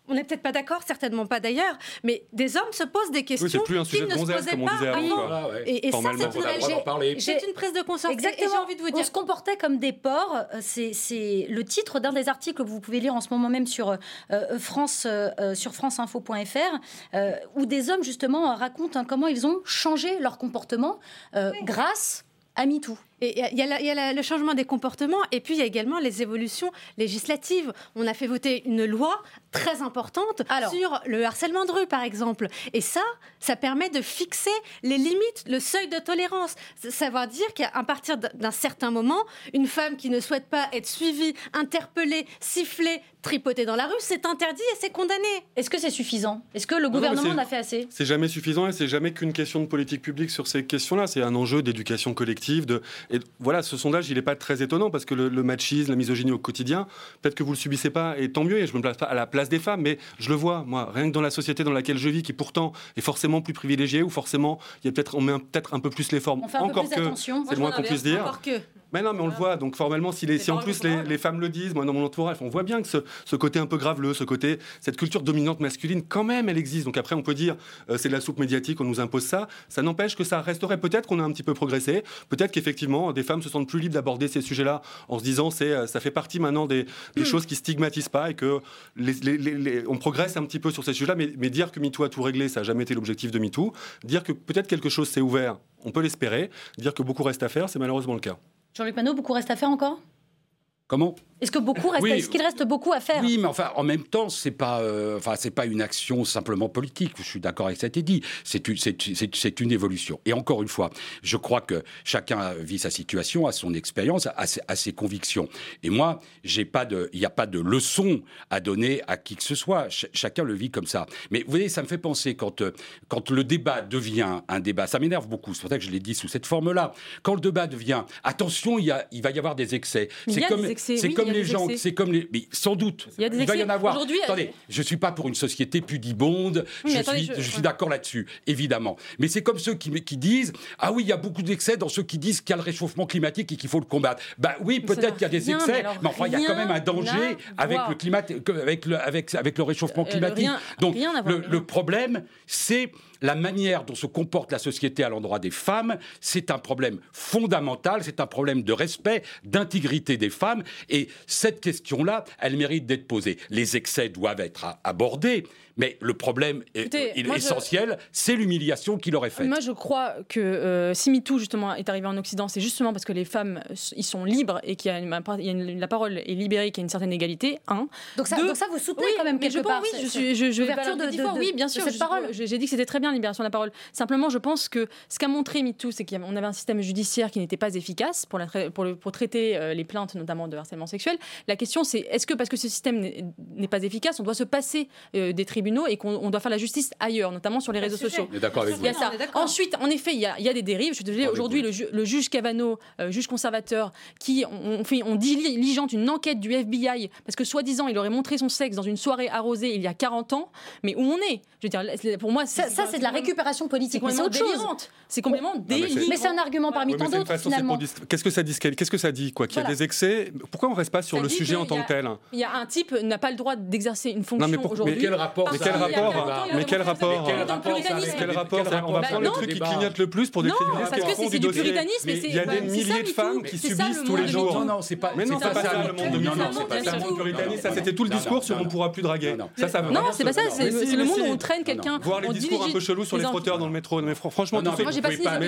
on n'est peut-être pas d'accord, certainement pas d'ailleurs, mais des hommes se posent des questions c'est plus un sujet qu'ils de ne se posaient on pas avant. Voilà, ouais. Et, et ça, c'est on une, j'ai une prise de conscience. Exactement. j'ai envie de vous On dire. se comportait comme des porcs. Euh, C'est c'est le titre d'un des articles que vous pouvez lire en ce moment même sur, euh, France, euh, euh, sur franceinfo.fr, euh, où des hommes, justement, racontent hein, comment ils ont changé leur comportement euh, grâce à MeToo. Et il y a- la- y la- le changement des comportements et puis il y a également les évolutions législatives. On a fait voter une loi très importante sur le harcèlement de rue, par exemple. Et ça, ça permet de fixer les limites, le seuil de tolérance. Savoir dire qu'à partir d'un- certain moment, une femme qui ne souhaite pas être suivie, interpellée, sifflée, tripotée dans la rue, c'est interdit et c'est condamné. Est-ce que c'est suffisant? Est-ce que le non, gouvernement mais en c'est- a fait assez? C'est jamais suffisant et c'est jamais qu'une question de politique publique sur ces questions-là. C'est un enjeu d'éducation collective. De... Et voilà, ce sondage, il n'est pas très étonnant parce que le, le machisme, la misogynie au quotidien, peut-être que vous le subissez pas et tant mieux. Et je me place pas à la place des femmes, mais je le vois, moi, rien que dans la société dans laquelle je vis, qui pourtant est forcément plus privilégiée ou forcément, il y a peut-être, on met peut-être un peu plus les formes. On fait un peu Encore plus que, attention. C'est moins qu'on puisse dire. Encore que. Mais non, mais on le voit. Donc formellement, si, les, si en plus les, femmes le disent, moi dans mon entourage, on voit bien que ce, ce côté un peu graveleux, ce côté, cette culture dominante masculine, quand même, elle existe. Donc après, on peut dire euh, c'est de la soupe médiatique, on nous impose ça. Ça n'empêche que ça resterait. Peut-être qu'on a un petit peu progressé. Peut-être qu'effectivement, des femmes se sentent plus libres d'aborder ces sujets-là en se disant c'est euh, ça fait partie maintenant des, des choses qui stigmatisent pas et que les- on progresse un petit peu sur ces sujets-là. Mais, mais dire que MeToo a tout réglé, ça n'a jamais été l'objectif de MeToo. Dire que peut-être quelque chose s'est ouvert, on peut l'espérer. Dire que beaucoup reste à faire, c'est malheureusement le cas. Jean-Luc Manot, beaucoup reste à faire encore? Comment? Est-ce que beaucoup reste, Oui. est-ce qu'il reste beaucoup à faire Oui, mais enfin, en même temps, c'est pas, euh, enfin, c'est pas une action simplement politique. Je suis d'accord avec ce qui a été dit. C'est une, c'est, c'est- c'est une évolution. Et encore une fois, je crois que chacun vit sa situation, a son expérience, a ses, a ses convictions. Et moi, j'ai pas de, il n'y a pas de leçon à donner à qui que ce soit. Ch- chacun le vit comme ça. Mais vous voyez, ça me fait penser quand, euh, quand le débat devient un débat, ça m'énerve beaucoup. C'est pour ça que je l'ai dit sous cette forme-là. Quand le débat devient, attention, il, y a, il va y avoir des excès. C'est y a comme, des excès, c'est oui, comme les gens, c'est comme les, mais sans doute. Il y a des va y en avoir. Attendez, je suis pas pour une société pudibonde. Oui, je, attendez, suis, je- je suis d'accord là-dessus, évidemment. Mais c'est comme ceux qui, qui disent ah oui, il y a beaucoup d'excès dans ceux qui disent qu'il y a le réchauffement climatique et qu'il faut le combattre. Bah oui, peut-être qu'il y a des excès, mais alors mais enfin il y a quand même un danger avec le climat, avec le, avec, avec le réchauffement Euh, climatique. rien- Donc rien le, problème, c'est la manière dont se comporte la société à l'endroit des femmes. C'est un problème fondamental, c'est un problème de respect, d'intégrité des femmes. Et cette question-là, elle mérite d'être posée. Les excès doivent être abordés, mais le problème est- Écoutez, il je- essentiel, c'est l'humiliation qu'il aurait faite. Moi, je crois que euh, si MeToo, justement, est arrivé en Occident, c'est justement parce que les femmes, euh, ils sont libres et qu'il y a, une, il y a une- la parole est libérée, qu'il y a une certaine égalité. Un. Donc ça, Deux- donc ça, vous soutenez Oui, quand même mais quelque je pense, part oui, cette- je, suis, je, je vais l'ouverture pas de, de- de- oui, bien sûr. cette je- parole. J'ai dit que c'était très bien, libération de la parole. Simplement, je pense que ce qu'a montré MeToo, c'est qu'on avait un système judiciaire qui n'était pas efficace pour, la tra- pour, le- pour traiter euh, les plaintes, notamment de harcèlement sexuel. La question, c'est est-ce que parce que ce système n'est n'est pas efficace, on doit se passer euh, des tribunaux et qu'on on doit faire la justice ailleurs, notamment sur les réseaux sociaux d'accord avec il y a ça. Ensuite, en effet, il y a, il y a des dérives. Je suis désolée, aujourd'hui, le, ju- le juge Cavano, euh, juge conservateur, qui on, on fait, on diligente une enquête du FBI parce que soi-disant, il aurait montré son sexe dans une soirée arrosée il y a 40 ans. Mais où on est? Je veux dire, pour moi, Ça, ça, c'est de la récupération politique, c'est complètement autre chose. délirante. C'est complètement mais c'est- délirant. Mais c'est un argument parmi Oui, tant d'autres, finalement. Qu'est-ce que ça dit Qu'est-ce que ça dit quoi? Qu'il y a des excès? Pourquoi on reste pas sur le sujet en tant que tel? Il y a un type n'a pas le droit d'exercer une fonction Non, mais pour- aujourd'hui. mais quel rapport Mais quel rapport 40 ans, il Mais quel rapport Quel On va rapport prendre Bah le truc qui clignote le plus pour décrire parce ce que c'est- du puritanisme, Mais mais c'est- Il y a bah, des milliers de femmes qui subissent tous les jours. Non, non, c'est pas. Mais non, c'est pas ça le monde de Non, non, c'est pas ça. Le monde puritaniste, ça c'était tout le discours sur on pourra plus draguer. non. Ça, ça veut Non, vraiment c'est pas ça, c'est le monde où on traîne quelqu'un. Voir les discours un peu chelous sur les frotteurs dans le métro. Mais fr- franchement, Non, vous pouvez pas-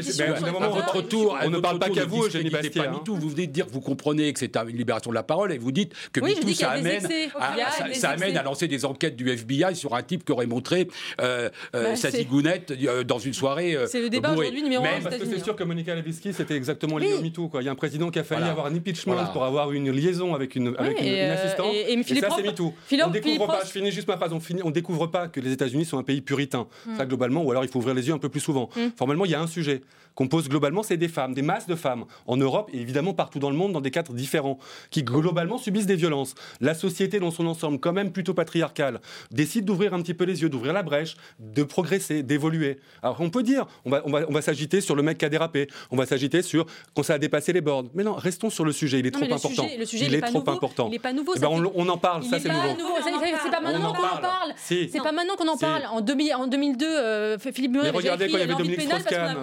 votre tour, à on ne parle pas tour, qu'à ne vous, Eugénie pas hein. Vous venez de dire que vous comprenez que c'est une libération de la parole et vous dites que MeToo, ça amène, à, lancer des enquêtes du FBI sur un type qui aurait montré euh, euh, Bah, sa zigounette euh, dans une soirée. euh, C'est le débat aujourd'hui numéro Mais- un Parce que c'est sûr que Monica Lewinsky, c'était exactement lié Oui. au MeToo. quoi. Il y a un président qui a failli Voilà. avoir un impeachment Voilà. pour avoir une liaison avec une, avec une, et, une assistante. et- et Philippe ça, c'est MeToo. Philippe- on découvre Philippe pas, je finis juste ma phrase, on, finit- on découvre pas que les États-Unis sont un pays puritain. Hmm. Ça, globalement, ou alors il faut ouvrir les yeux un peu plus souvent. Mm. Formellement, il y a un sujet qu'on pose globalement, c'est des femmes, des masses de femmes, en Europe et évidemment partout dans le monde, dans des cadres différents, qui globalement subissent des violences. La société dans son ensemble, quand même plutôt patriarcale, décide d'ouvrir un petit peu les yeux, d'ouvrir la brèche, de progresser, d'évoluer. Alors on peut dire, on va, on va, on va s'agiter sur le mec qui a dérapé, on va s'agiter sur quand ça a dépassé les bornes. Mais non, restons sur le sujet, il est Non, trop le important. sujet- le sujet, il il est trop nouveau. important. Il est pas nouveau, Eh ben, on, en parle, Il ça est c'est pas nouveau. nouveau, C'est pas maintenant en qu'on en parle. C'est pas maintenant qu'on en parle. En, 2000 en 2002, euh, Philippe Muret Mais regardez quand il y avait Dominique Strauss-Kahn.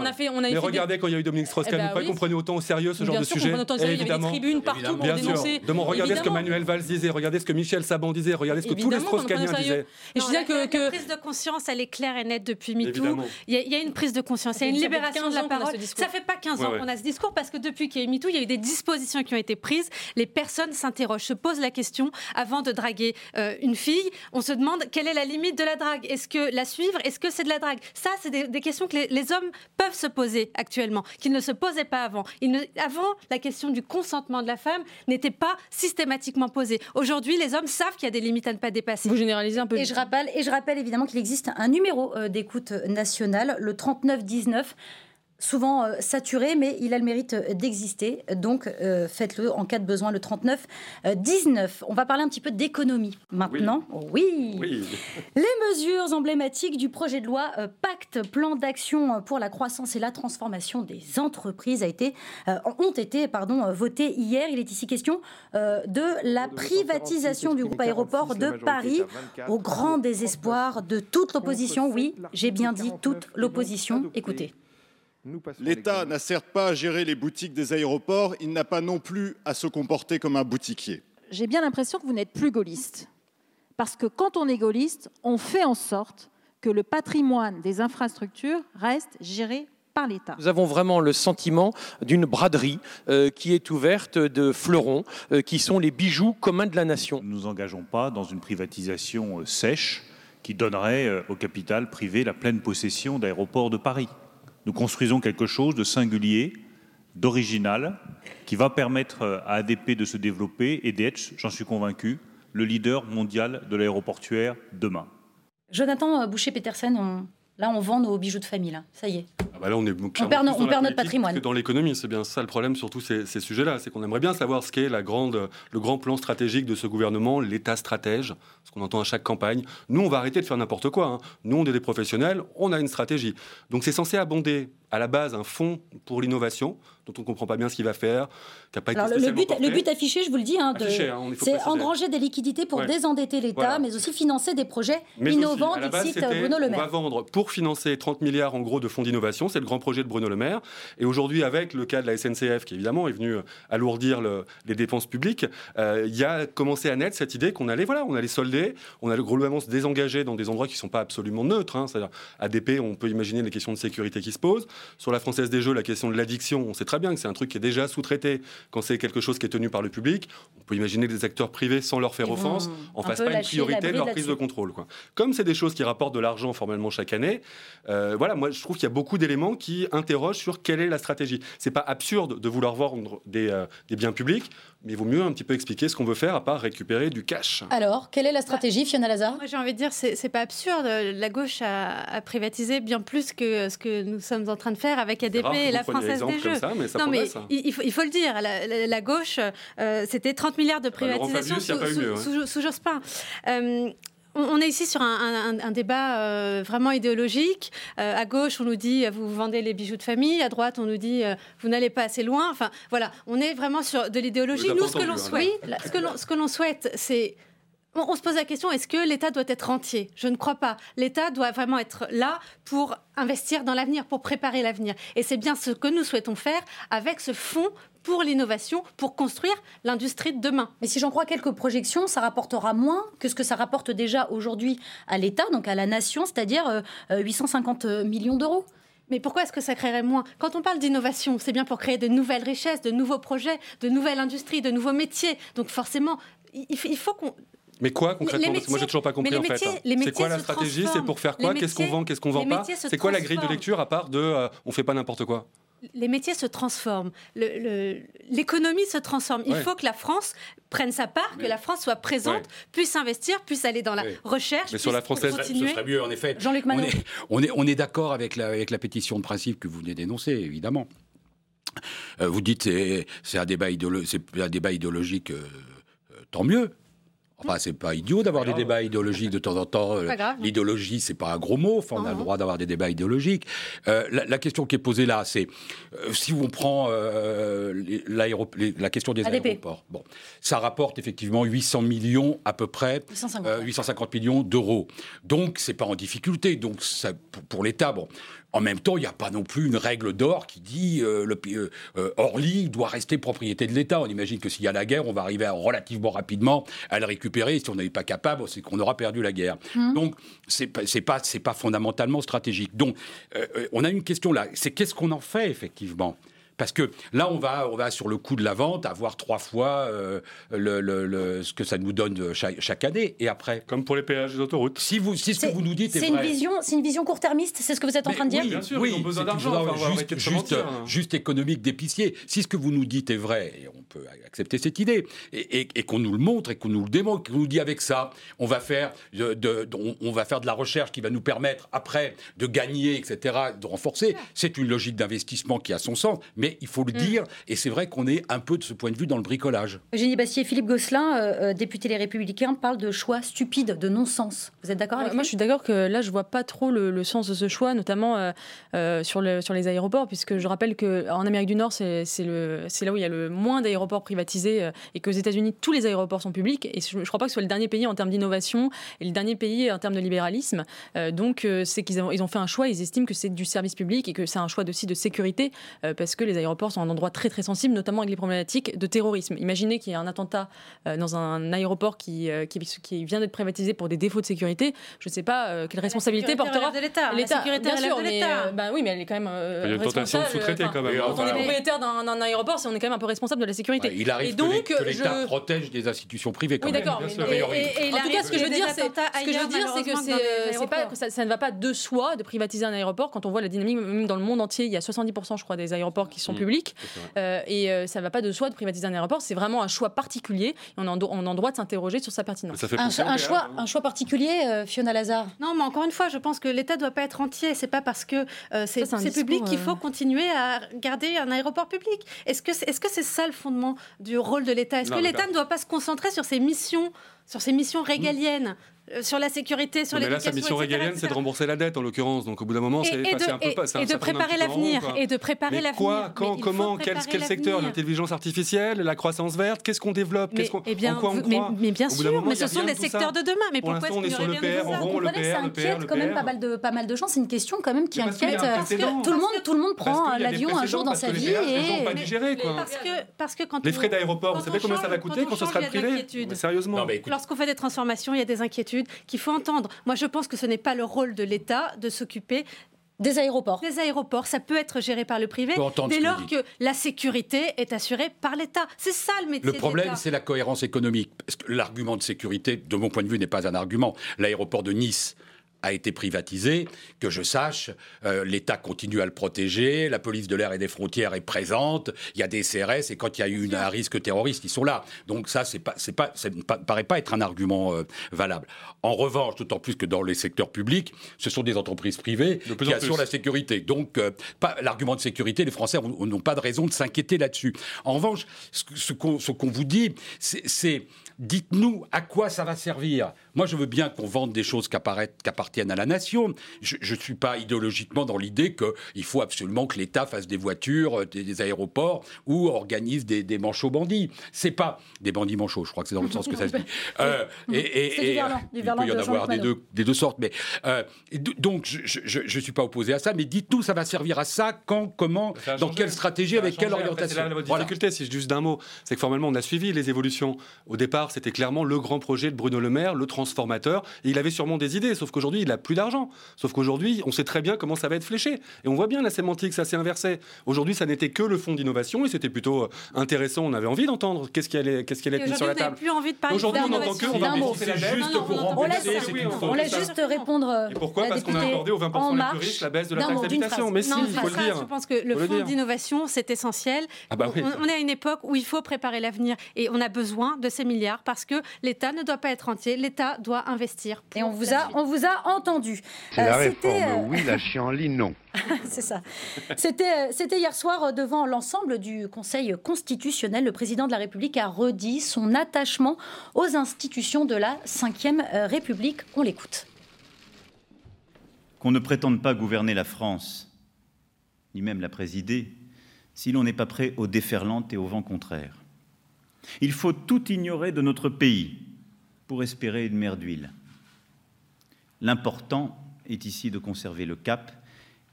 Mais regardez quand il y a eu Dominique Strauss-Kahn. Eh ben Vous croyez qu'on prenait autant au sérieux ce genre de sujet Évidemment. tribunes partout pour Bien sûr. regardez ce que. Manuel Valls disait, regardez ce que Michel Saban disait, regardez ce que tous les Strauss-Kahniens disaient. Je disais que, que La prise de conscience, elle est claire et nette depuis MeToo. Il y, a, il y a une prise de conscience, il y a une libération 15 de la parole. Ça fait pas 15 ans Ouais, ouais. qu'on a ce discours parce que depuis qu'il y a eu MeToo, il y a eu des dispositions qui ont été prises. Les personnes s'interrogent, se posent la question avant de draguer euh, une fille. On se demande quelle est la limite de la drague. Est-ce que la suivre? Est-ce que c'est de la drague? Ça, c'est des, des questions que les, les hommes peuvent se poser actuellement, qu'ils ne se posaient pas avant. Ils ne- avant, la question du consentement de la femme n'était pas systématiquement posée. Aujourd'hui, les hommes savent qu'il y a des limites à ne pas dépasser. Vous généralisez un peu. Et je rappelle, et je rappelle évidemment qu'il existe un numéro euh, d'écoute nationale, le 3919 souvent euh, saturé, mais il a le mérite euh, d'exister. Donc, euh, faites-le en cas de besoin, le 39 euh, 19. On va parler un petit peu d'économie maintenant. Oui. Les mesures emblématiques du projet de loi Pacte, plan d'action pour la croissance et la transformation des entreprises a été, ont été pardon, votées hier. Il est ici question de la privatisation du groupe aéroport de Paris au grand désespoir de toute l'opposition. Oui, j'ai bien dit toute l'opposition. Écoutez. L'État n'a certes pas à gérer les boutiques des aéroports, il n'a pas non plus à se comporter comme un boutiquier. J'ai bien l'impression que vous n'êtes plus gaulliste. Parce que quand on est gaulliste, on fait en sorte que le patrimoine des infrastructures reste géré par l'État. Nous avons vraiment le sentiment d'une braderie euh, qui est ouverte de fleurons, euh, qui sont les bijoux communs de la nation. Nous ne nous engageons pas dans une privatisation euh, sèche qui donnerait euh, au capital privé la pleine possession d'aéroports de Paris. Nous construisons quelque chose de singulier, d'original, qui va permettre à ADP de se développer et d'être, j'en suis convaincu, le leader mondial de l'aéroportuaire demain. Jonathan Boucher-Petersen, là, on vend nos bijoux de famille. Là. Ça y est. Ah bah là, on est perd on notre patrimoine. que dans l'économie, c'est bien ça le problème sur tous ces, ces sujets-là. C'est qu'on aimerait bien savoir ce qu'est la grande, le grand plan stratégique de ce gouvernement, l'État stratège, ce qu'on entend à chaque campagne. Nous, on va arrêter de faire n'importe quoi. hein. Nous, on est des professionnels, on a une stratégie. Donc c'est censé abonder à la base un fonds pour l'innovation, dont on ne comprend pas bien ce qu'il va faire, qui n'a pas été Alors, le, but, le porté. but affiché, je vous le dis, hein, hein, c'est engranger des liquidités pour Ouais. désendetter l'État, Voilà. mais aussi financer des projets Mais innovants, cite c'était, Bruno Le On va Maire. vendre pour financer 30 milliards en gros de fonds d'innovation. C'est le grand projet de Bruno Le Maire. Et aujourd'hui, avec le cas de la SNCF, qui évidemment est venu euh, alourdir le- les dépenses publiques, euh, il y a commencé à naître cette idée qu'on allait, voilà, on allait solder, on allait globalement se désengager dans des endroits qui ne sont pas absolument neutres. hein. C'est-à-dire, ADP, on peut imaginer les questions de sécurité qui se posent. Sur la Française des Jeux, la question de l'addiction, on sait très bien que c'est un truc qui est déjà sous-traité quand c'est quelque chose qui est tenu par le public. On peut imaginer des acteurs privés sans leur faire offense, en fassent pas une priorité de leur prise de contrôle. Quoi. Comme c'est des choses qui rapportent de l'argent formellement chaque année, euh, voilà, moi je trouve qu'il y a beaucoup d'éléments qui interrogent sur quelle est la stratégie. C'est pas absurde de vouloir vendre des, euh, des biens publics, mais il vaut mieux un petit peu expliquer ce qu'on veut faire à part récupérer du cash. Alors, quelle est la stratégie, Fiona Lazare Moi, j'ai envie de dire, c'est pas absurde. La gauche a, a privatisé bien plus que ce que nous sommes en train de faire avec ADP et la Française des comme Jeux. ça, mais ça non, mais hein. il, il faut, il faut le dire. La, la- la gauche, euh, c'était 30 milliards de bah, Laurent privatisation Fabius, a sous, sous- mieux, hein. sous- sous Jospin. Euh, on on est ici sur un, un- un débat euh, vraiment idéologique. Euh, à gauche, on nous dit euh, vous vendez les bijoux de famille. À droite, on nous dit vous n'allez pas assez loin. Enfin, voilà, on est vraiment sur de l'idéologie. Nous, ce que l'on hein, souhaite, là. ce que l'on- souhaite, c'est on se pose la question, est-ce que l'État doit être entier? Je ne crois pas. L'État doit vraiment être là pour investir dans l'avenir, pour préparer l'avenir. Et c'est bien ce que nous souhaitons faire avec ce fonds pour l'innovation, pour construire l'industrie de demain. Mais si j'en crois quelques projections, ça rapportera moins que ce que ça rapporte déjà aujourd'hui à l'État, donc à la nation, c'est-à-dire euh, euh, 850 millions d'euros. Mais pourquoi est-ce que ça créerait moins? Quand on parle d'innovation, c'est bien pour créer de nouvelles richesses, de nouveaux projets, de nouvelles industries, de nouveaux métiers. Donc forcément, il faut- qu'on Mais quoi concrètement? Parce que moi j'ai toujours pas métiers- compris en fait. métiers- les C'est métiers quoi la stratégie? C'est pour faire quoi? Qu'est-ce qu'on métiers- vend? Qu'est-ce qu'on vend pas? métiers C'est quoi la grille de lecture à part de euh, on fait pas n'importe quoi? Les métiers se transforment, l'économie se transforme. Il Ouais. faut que la France prenne sa part, que la France soit présente, Ouais. puisse investir, puisse aller dans la Ouais. recherche, Mais sur la française, ce serait mieux en effet. Jean-Luc on Manot. est, on est, on est d'accord avec la, avec la pétition de principe que vous venez d'énoncer, évidemment. Euh, vous dites c'est c'est un débat idéolo- un débat idéologique, euh, euh, tant mieux. Enfin, c'est pas idiot d'avoir des débats idéologiques de temps en temps. Euh. L'idéologie, c'est pas un gros mot. Enfin, on a le droit d'avoir des débats idéologiques. Euh, la, la question qui est posée là, c'est euh, si on prend euh, les- la question des ADP. aéroports. Bon, ça rapporte effectivement 800 millions à peu près, 850. euh, 850 millions d'euros. Donc, c'est pas en difficulté. Donc, ça, pour, pour l'État, bon. En même temps, il n'y a pas non plus une règle d'or qui dit euh, le euh, euh, Orly doit rester propriété de l'État. On imagine que s'il y a la guerre, on va arriver à- relativement rapidement à le récupérer. Et si on n'est pas capable, c'est qu'on aura perdu la guerre. Mhm. Donc, pas, c'est pas, fondamentalement stratégique. Donc, euh, on a une question là. C'est qu'est-ce qu'on en fait effectivement? Parce que là, on va, on va sur le coût de la vente avoir trois fois euh, le, le- le- ce que ça nous donne chaque, chaque année. Et après, Comme pour les péages des autoroutes. si vous, si ce que C'est vous nous dites est, c'est une vision, c'est une vision court-termiste. C'est ce que vous êtes en train de dire. oui, Bien sûr, oui, ils ont besoin d'argent, enfin, juste, juste, hein. juste économique d'épicier. Si ce que vous nous dites est vrai, et on peut accepter cette idée, et, et- et qu'on nous le montre et qu'on nous le démontre, qu'on nous dit avec ça, on va faire de, de- de- on, on va faire de la recherche qui va nous permettre après de gagner, etc., de renforcer. C'est une logique d'investissement qui a son sens, mais il faut le dire, et c'est vrai qu'on est un peu de ce point de vue dans le bricolage. Eugénie Bastier, Philippe Gosselin, euh, euh, député Les Républicains, parlent de choix stupides, de non-sens. Vous êtes d'accord avec Euh, Moi, lui je suis d'accord que là, je vois pas trop le, le sens de ce choix, notamment euh, euh, sur, le, sur les aéroports, puisque je rappelle qu'en Amérique du Nord, c'est là où il y a le moins d'aéroports privatisés euh, et qu'aux États-Unis, tous les aéroports sont publics. Et je ne crois pas que ce soit le dernier pays en termes d'innovation et le dernier pays en termes de libéralisme. Euh, donc, euh, c'est qu'ils ont, ils ont fait un choix, ils estiment que c'est du service public et que c'est un choix aussi de sécurité, euh, parce que les aéroports sont un endroit très très sensible, notamment avec les problématiques de terrorisme. Imaginez qu'il y a un attentat euh, dans un aéroport qui, euh, qui, qui vient d'être privatisé pour des défauts de sécurité. Je ne sais pas euh, quelle responsabilité portera l'État. La l'État. bien sûr, de mais l'État. euh, bah oui, mais elle est quand même euh, Il y a une tentation de sous-traiter quand même. Quand on est propriétaire d'un aéroport, on est quand même un peu responsable de la sécurité. Ouais, il arrive et que donc, les- que l'État je... protège des institutions privées. Quand Oui, d'accord. Et- en tout cas, ce que je veux ait dire, c'est que je veux dire, c'est que les ça ne va pas de soi de privatiser un aéroport. Quand on voit la dynamique, même dans le monde entier, il y a 70%, je crois, des aéroports qui sont Mm. publics. C'est vrai. Euh, et euh, ça ne va pas de soi de privatiser un aéroport. C'est vraiment un choix particulier. Et on a en, on a en droit de s'interroger sur sa pertinence. Ça fait Un, choix, hein. un choix particulier, euh, Fiona Lazare? Non, mais encore une fois, je pense que l'État ne doit pas être entier. C'est pas parce que euh, c'est public qu'il euh, faut continuer à garder un aéroport public. Est-ce que c'est est -ce c'est ça le fondement du rôle de l'État? Est-ce que l'État ne doit pas se concentrer sur ses missions, sur ses missions régaliennes, euh, sur la sécurité, sur Non, mais là, sa l'éducation mission etc., régalienne, c'est de rembourser la dette, en l'occurrence. Donc, au bout d'un moment, c'est un peu pas. ça- et de ça préparer l'avenir, et de préparer l'avenir. Quoi Quand Comment quel, quel secteur. L'intelligence artificielle La croissance verte Qu'est-ce qu'on développe Qu'est-ce qu'on- eh bien, En quoi on mais, croit mais bien sûr, moment, mais y ce sont les secteurs de demain. Mais Pour pourquoi est-ce est qu'il sur n'y le aurait rien de ça on Vous rond, le comprenez, ça inquiète quand même pas mal de, pas mal de gens. C'est une question quand même qui y inquiète. euh, tout, le monde, tout le monde prend y l'avion un jour dans sa vie. et- pas digéré, quoi. Parce que, quand Les frais d'aéroport, vous savez combien ça va coûter quand ce sera y privé l'inquiétude. Mais Sérieusement. Lorsqu'on fait des transformations, il y a des inquiétudes qu'il faut entendre. Moi, je pense que ce n'est pas le rôle de l'État de s'occuper Des aéroports. des aéroports. Ça peut être géré par le privé dès que lors vous que la sécurité est assurée par l'État. C'est ça le métier Le problème, c'est la cohérence économique. Parce que l'argument de sécurité, de mon point de vue, n'est pas un argument. L'aéroport de Nice a été privatisé, que je sache, euh, l'État continue à le protéger, la police de l'air et des frontières est présente, il y a des CRS, et quand il y a eu une- un risque terroriste, ils sont là. Donc ça, c'est pas, c'est pas, ça ne pa- paraît pas être un argument euh, valable. En revanche, d'autant plus que dans les secteurs publics, ce sont des entreprises privées De qui en assurent la sécurité. Donc, euh, pas l'argument de sécurité, les Français ont- n'ont pas de raison de s'inquiéter là-dessus. En revanche, ce, qu'on vous dit, c'est dites-nous à quoi ça va servir. Moi, je veux bien qu'on vende des choses qui appartiennent à la nation. Je ne suis pas idéologiquement dans l'idée qu'il faut absolument que l'État fasse des voitures, euh, des, des aéroports ou organise des, des manchots bandits. C'est pas des bandits manchots, je crois que c'est dans le sens que ça se dit. Euh, et, et- et, verlan, du il peut y en de avoir des deux, des deux sortes. Mais, euh, donc, je ne suis pas opposé à ça, mais dites-nous, ça va servir à ça, quand, comment, Ça dans quelle stratégie, Ça avec quelle changé. Orientation la Voilà. difficulté, si juste d'un mot, c'est que formellement on a suivi les évolutions. Au départ, c'était clairement le grand projet de Bruno Le Maire, le transport transformateur. Et il avait sûrement des idées, sauf qu'aujourd'hui, il n'a plus d'argent. Sauf qu'aujourd'hui, on sait très bien comment ça va être fléché. Et on voit bien la sémantique, ça s'est inversé. Aujourd'hui, ça n'était que le fonds d'innovation et c'était plutôt euh, intéressant. On avait envie d'entendre qu'est-ce qui allait, qu'est-ce qui allait être mis sur la table. n'avez plus envie de parler Aujourd'hui, on n'entend que on va pour On laisse, c'est on laisse juste répondre. euh, Et pourquoi la Parce qu'on a accordé aux 20% En les plus riches la baisse de la taxe d'habitation. Mais si, Non, il faut le dire. Je pense que le fonds d'innovation, c'est essentiel. Ah bah on, on est à une époque où il faut préparer l'avenir et on a besoin de ces milliards parce que l'État ne doit pas être entier, l'État doit investir. Et on vous a, on vous a entendu. C'est la Euh, c'était, réforme, euh, oui, la chienlit, non. C'est ça. C'était, euh, c'était hier soir devant l'ensemble du Conseil constitutionnel. Le président de la République a redit son attachement aux institutions de la Ve République. On l'écoute. qu'on ne prétende pas gouverner la France, ni même la présider, si l'on n'est pas prêt aux déferlantes et aux vents contraires. Il faut tout ignorer de notre pays pour espérer une mer d'huile. L'important est ici de conserver le cap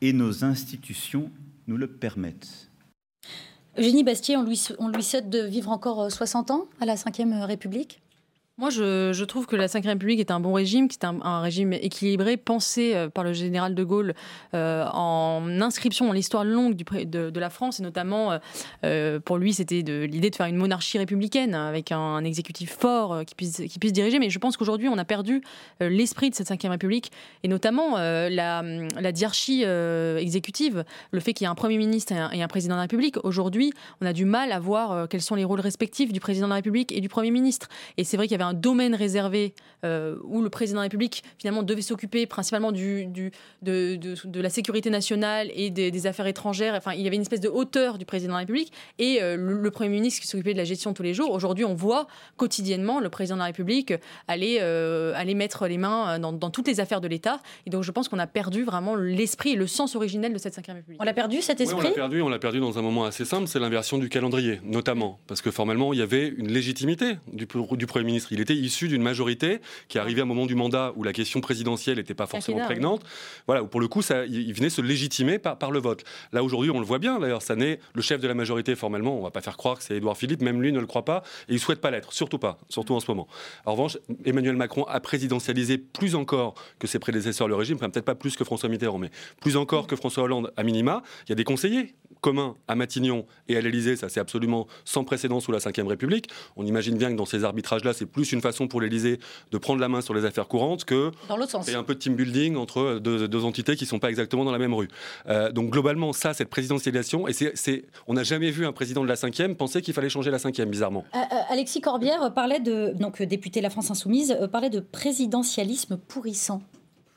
et nos institutions nous le permettent. Eugénie Bastier, on lui, on lui souhaite de vivre encore euh, 60 ans à la Ve République Moi, je, trouve que la Ve République est un bon régime, qui est un, régime équilibré, pensé euh, par le général de Gaulle euh, en inscription dans l'histoire longue de, la France, et notamment, euh, pour lui, c'était l'idée de faire une monarchie républicaine avec un, exécutif fort qui, puisse, qui puisse diriger. Mais je pense qu'aujourd'hui, on a perdu l'esprit de cette Ve République, et notamment la, la diarchie exécutive, le fait qu'il y ait un Premier ministre et un, président de la République. Aujourd'hui, on a du mal à voir quels sont les rôles respectifs du président de la République et du Premier ministre. Et c'est vrai qu'il y avait un domaine réservé euh, où le président de la République finalement devait s'occuper principalement du, du- de, de- de la sécurité nationale et des, des affaires étrangères. Enfin, il y avait une espèce de hauteur du président de la République et euh, le, le Premier ministre qui s'occupait de la gestion tous les jours. Aujourd'hui, on voit quotidiennement le président de la République aller, euh, aller mettre les mains dans, dans toutes les affaires de l'État. Et donc, je pense qu'on a perdu vraiment l'esprit et le sens originel de cette 5 République. On l'a perdu cet Oui, on esprit l'a perdu, on l'a perdu dans un moment assez simple, c'est l'inversion du calendrier, notamment. Parce que formellement, il y avait une légitimité du, du Premier ministre. Il était issu d'une majorité qui arrivait à un moment du mandat où la question présidentielle n'était pas forcément oui. prégnante. Voilà, où pour le coup, ça, il il venait se légitimer par, par le vote. Là, aujourd'hui, on le voit bien, d'ailleurs, ça n'est le chef de la majorité formellement. On va pas faire croire que c'est Édouard Philippe, même lui ne le croit pas, et il souhaite pas l'être, surtout pas, surtout en ce moment. En revanche, Emmanuel Macron a présidentialisé plus encore que ses prédécesseurs le régime, enfin peut-être pas plus que François Mitterrand, mais plus encore que François Hollande à minima. Il y a des conseillers communs à Matignon et à l'Élysée, ça c'est absolument sans précédent sous la Ve République. On imagine bien que dans ces arbitrages-là, c'est plus une façon pour l'Élysée de prendre la main sur les affaires courantes que Dans l'autre sens. et un peu de team building entre deux, deux entités qui ne sont pas exactement dans la même rue. Euh, donc globalement, ça, cette présidentialisation, et c'est, on n'a jamais vu un président de la cinquième penser qu'il fallait changer la cinquième, bizarrement. Euh, euh, Alexis Corbière parlait de, donc député La France Insoumise, parlait de présidentialisme pourrissant.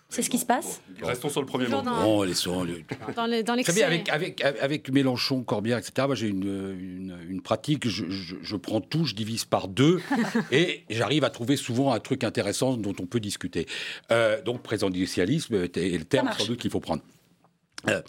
C'est ce qui se passe Restons sur le premier mot. dans- Bon, laissons le- Dans les- dans Très bien, avec, avec, avec Mélenchon, Corbière, etc. Moi, j'ai une, une, une pratique, je, je- je prends tout, je divise par deux, et j'arrive à trouver souvent un truc intéressant dont on peut discuter. Euh, donc, présidentialisme est est le terme sans doute qu'il faut prendre. Euh,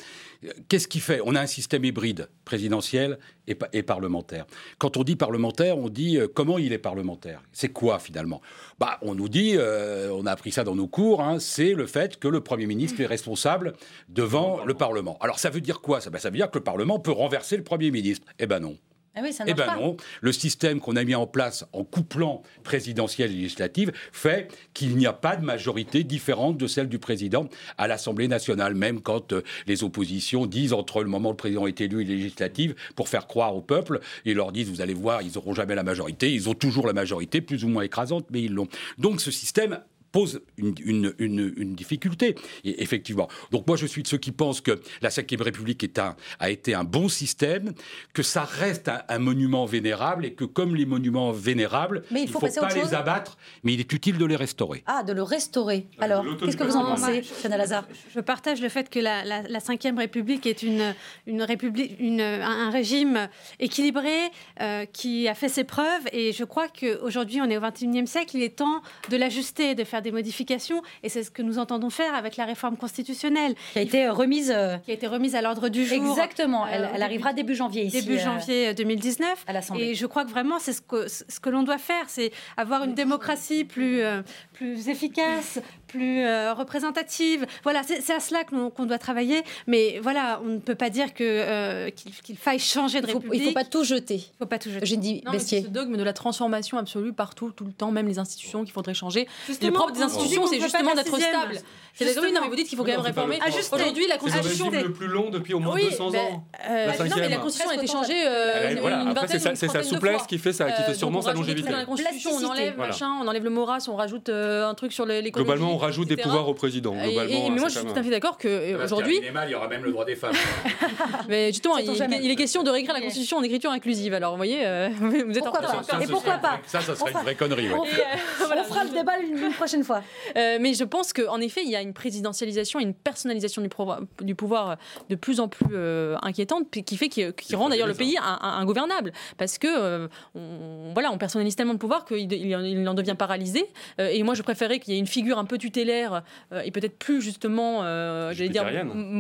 Qu'est-ce qui fait On a un système hybride, présidentiel et, pa- et parlementaire. Quand on dit parlementaire, on dit euh, comment il est parlementaire? C'est quoi finalement? Bah, On nous dit, euh, on a appris ça dans nos cours, hein, c'est le fait que le Premier ministre est responsable devant le Parlement. Alors ça veut dire quoi? Ça, Ben, ça veut dire que le Parlement peut renverser le Premier ministre. Eh ben non. Ah oui, ça Eh ben pas. non, le système qu'on a mis en place en couplant présidentielle et législative fait qu'il n'y a pas de majorité différente de celle du président à l'Assemblée nationale, même quand euh, les oppositions disent entre le moment où le président est élu et les législatives pour faire croire au peuple, ils leur disent vous allez voir, ils n'auront jamais la majorité, ils ont toujours la majorité, plus ou moins écrasante, mais ils l'ont. Donc ce système pose une, une- une- une difficulté, et effectivement. Donc moi, je suis de ceux qui pensent que la Ve République est un, a été un bon système, que ça reste un, un monument vénérable, et que comme les monuments vénérables, Mais il il faut pas les abattre, mais il est utile de les restaurer. Ah, de le restaurer. Alors, qu'est-ce que vous en pensez, Fiona Lazare Je partage le fait que la, la, la Cinquième République est une, une république, une, un, un régime équilibré euh, qui a fait ses preuves et je crois qu'aujourd'hui on est au XXIe siècle, il est temps de l'ajuster, de faire des modifications, et c'est ce que nous entendons faire avec la réforme constitutionnelle. Qui a été euh, remise, euh, qui a été remise à l'ordre du jour. Exactement, elle, euh, arrivera début janvier. Début janvier 2019. À l'Assemblée. Et je crois que vraiment, c'est ce que, ce que l'on doit faire, c'est avoir une démocratie plus, plus efficace, plus représentative. Voilà, c'est à cela qu'on doit travailler, mais voilà, on ne peut pas dire qu'il faille changer de il faut, République. Il ne faut pas tout jeter. Il ne faut pas tout jeter. J'ai dit non, mais ce dogme de la transformation absolue partout, tout le temps, même les institutions qu'il faudrait changer des oh. institutions, c'est justement d'être stable. C'est-à-dire, oui, hein, non, mais vous dites qu'il faut quand même réformer. Ah, aujourd'hui, la Constitution. C'est le plus long depuis au moins 200 ans. Euh, non, mais la Constitution a été changée euh, une C'est sa souplesse qui fait ça, qui euh, fait sûrement sa longévité. On enlève machin, on enlève le moras, on rajoute un truc sur l'économie. Globalement, on rajoute des pouvoirs au président. Hein, mais moi, je suis tout à fait d'accord qu'aujourd'hui. Il y aura même le droit des femmes. Mais justement, il est question de réécrire la Constitution en écriture inclusive. Alors, vous voyez, vous êtes en train de Et pourquoi pas Ça, ça serait une vraie connerie. On fera le débat une prochaine fois. Euh, mais je pense qu'en effet, il y a une présidentialisation, une personnalisation du, du pouvoir euh, de plus en plus euh, inquiétante, qui fait qui, rend d'ailleurs le pays ingouvernable, parce que on, voilà, on personnalise tellement de pouvoir qu'il en devient paralysé. et moi, je préférais qu'il y ait une figure un peu tutélaire et peut-être plus justement, j'allais dire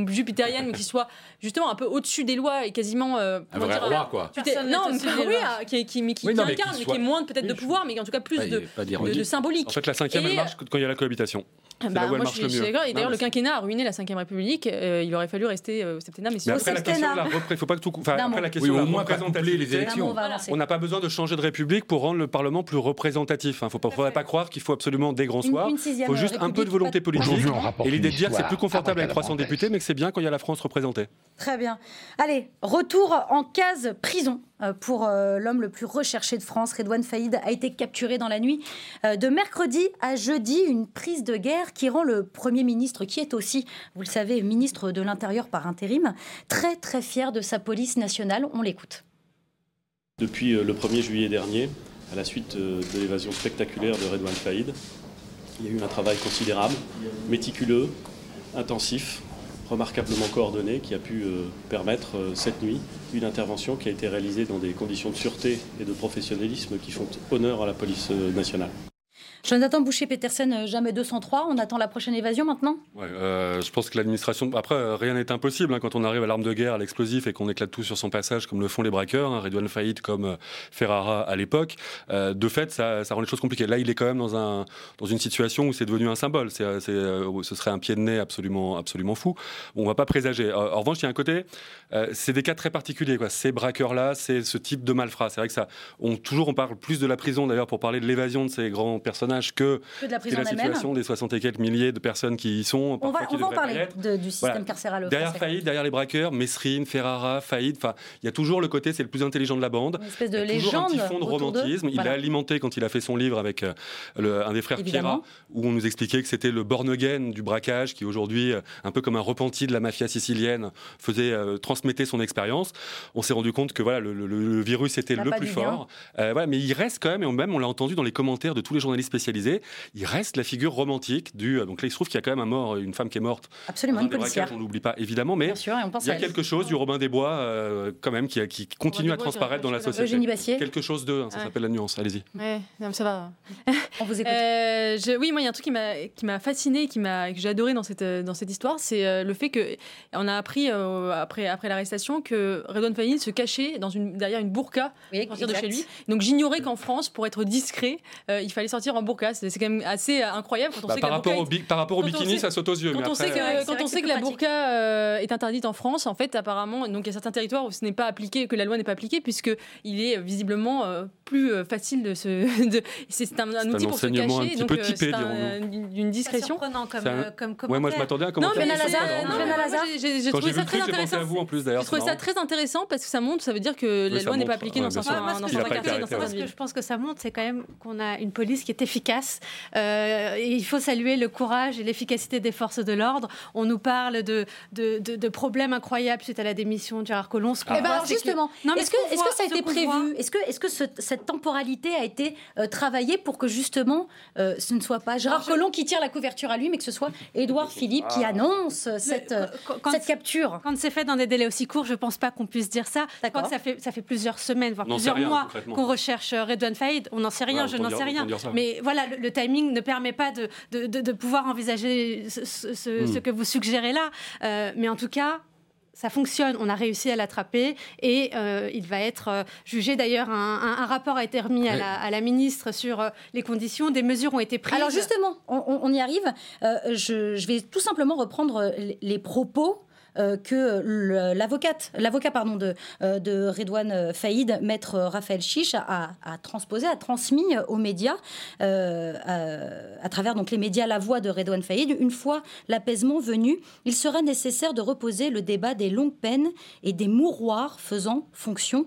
jupitérienne, mais qui soit justement un peu au-dessus des lois et quasiment un vrai dire, roi, quoi. Non, mais oui, ah, qui, qui, qui, incarne, mais qui, est moins peut-être de pouvoir, mais en tout cas plus bah, de, de, de, symbolique. En fait, la cinquième, et, elle quand il y a la cohabitation. Bah, moi, je suis, d'accord. Et d'ailleurs, le quinquennat a ruiné la Ve République. Euh, il aurait fallu rester euh, au septennat, mais, mais après, la question, faut pas que tout. Au moins représentativité, les élections. on n'a pas besoin de changer de République pour rendre le Parlement plus représentatif. Hein. Il ne faudrait pas croire qu'il faut absolument des grands soirs. Il faut juste un peu de volonté politique. Et l'idée de dire que c'est plus confortable avec 300 députés, mais que c'est bien quand il y a la France représentée. Très bien. Allez, retour en case prison euh, pour l'homme le plus recherché de France. Redouane Faïd a été capturé dans la nuit de mercredi à jeudi. Une prise de guerre qui rend le Premier ministre, qui est aussi, vous le savez, ministre de l'Intérieur par intérim, très très fier de sa police nationale. On l'écoute. Depuis euh, le 1er juillet dernier, à la suite euh, de l'évasion spectaculaire de Redouane Faïd, il y a eu un travail considérable, méticuleux, intensif, remarquablement coordonné qui a pu euh, permettre cette nuit une intervention qui a été réalisée dans des conditions de sûreté et de professionnalisme qui font honneur à la police nationale. Jonathan Boucher-Petersen, euh, jamais 203. On attend la prochaine évasion maintenant? Ouais, euh, Je pense que l'administration. Après, euh, rien n'est impossible. Hein, quand on arrive à l'arme de guerre, à l'explosif et qu'on éclate tout sur son passage, comme le font les braqueurs, hein, Redouane Faillite comme Ferrara à l'époque, de fait, ça, rend les choses compliquées. Là, il est quand même dans, un, dans une situation où c'est devenu un symbole. C ce serait un pied de nez absolument, absolument fou. On ne va pas présager. En revanche, il y a un côté, c'est des cas très particuliers. Ces braqueurs-là, c'est ce type de malfrats. C'est vrai que ça. On, toujours, on parle plus de la prison d'ailleurs pour parler de l'évasion de ces grands personnes que, que de la, prison la situation des 60 et quelques milliers de personnes qui y sont. On va, on en parler du système carcéral. Derrière Faïd, derrière les braqueurs, Messrine, Ferrara, Faïd, il y a toujours le côté, c'est le plus intelligent de la bande. Une espèce de légende. Toujours un fond de romantisme. Il a alimenté quand il a fait son livre avec euh, un des frères Évidemment. Piera, où on nous expliquait que c'était le born du braquage qui aujourd'hui, euh, un peu comme un repenti de la mafia sicilienne, faisait euh, transmettait son expérience. On s'est rendu compte que voilà, le, virus était le plus fort. Mais il reste quand même, et même on l'a entendu dans les commentaires de tous les journalistes il reste la figure romantique du. Euh, donc là, il se trouve qu'il y a quand même un mort, une femme qui est morte. Absolument, une policière. On n'oublie pas, évidemment, mais il y a quelque chose du Robin des Bois, euh, quand même, qui, qui continue à transparaître dans la société. Eugénie Bassier. Quelque chose de, hein, ça s'appelle la nuance, allez-y. Ouais, ça va. on vous écoute. Euh, oui, moi, il y a un truc qui m'a fasciné, qui m'a, que j'ai adoré dans cette, dans cette histoire, c'est le fait qu'on a appris, après, après l'arrestation, que Redon Fanny se cachait dans une, derrière une burqa oui, de chez lui. Donc j'ignorais qu'en France, pour être discret, il fallait sortir en c'est quand même assez euh, incroyable bah, par, rapport au bikini, ça saute aux yeux. Quand on sait que, la burqa euh, est interdite en France, en fait, apparemment, donc il y a certains territoires où ce n'est pas appliqué, que la loi n'est pas appliquée, puisque il est euh, visiblement plus facile de se. C'est un, un outil un pour se cacher. donc, un, une discrétion. C'est comme, comme ouais, moi je m'attendais à comment. Non, J'ai trouvé ça très intéressant. vous en plus d'ailleurs. Je trouvais ça très intéressant parce que ça montre, ça veut dire que la loi n'est pas appliquée dans certains quartiers. Je pense que ça montre, c'est quand même qu'on a une police qui est efficace euh, il faut saluer le courage et l'efficacité des forces de l'ordre. On nous parle de, problèmes incroyables suite à la démission de Gérard Collomb. Eh ben, justement, est-ce que, ça a été prévu Est-ce que, cette temporalité a été euh, travaillée pour que justement euh, ce ne soit pas Gérard alors, Collomb qui tire la couverture à lui, mais que ce soit Édouard Philippe qui annonce cette, capture Quand c'est fait dans des délais aussi courts, je ne pense pas qu'on puisse dire ça. Je ça fait, plusieurs semaines, voire plusieurs mois qu'on recherche Redouane Faïd. On n'en sait rien, je n'en sais rien voilà, le, timing ne permet pas de, de, de, pouvoir envisager ce, ce, ce, hmm. que vous suggérez là. Euh, mais en tout cas, ça fonctionne, on a réussi à l'attraper et euh, il va être euh, jugé. D'ailleurs, un, rapport a été remis à, la, ministre sur euh, les conditions, des mesures ont été prises. Alors justement, on, y arrive. Je, je, vais tout simplement reprendre les propos que l'avocate, l'avocat pardon de, euh, Redouane euh, Faïd, maître Raphaël Chiche, a, transposé, a transmis aux médias, à, travers les médias, la voix de Redouane Faïd. Une fois l'apaisement venu, il sera nécessaire de reposer le débat des longues peines et des mouroirs faisant fonction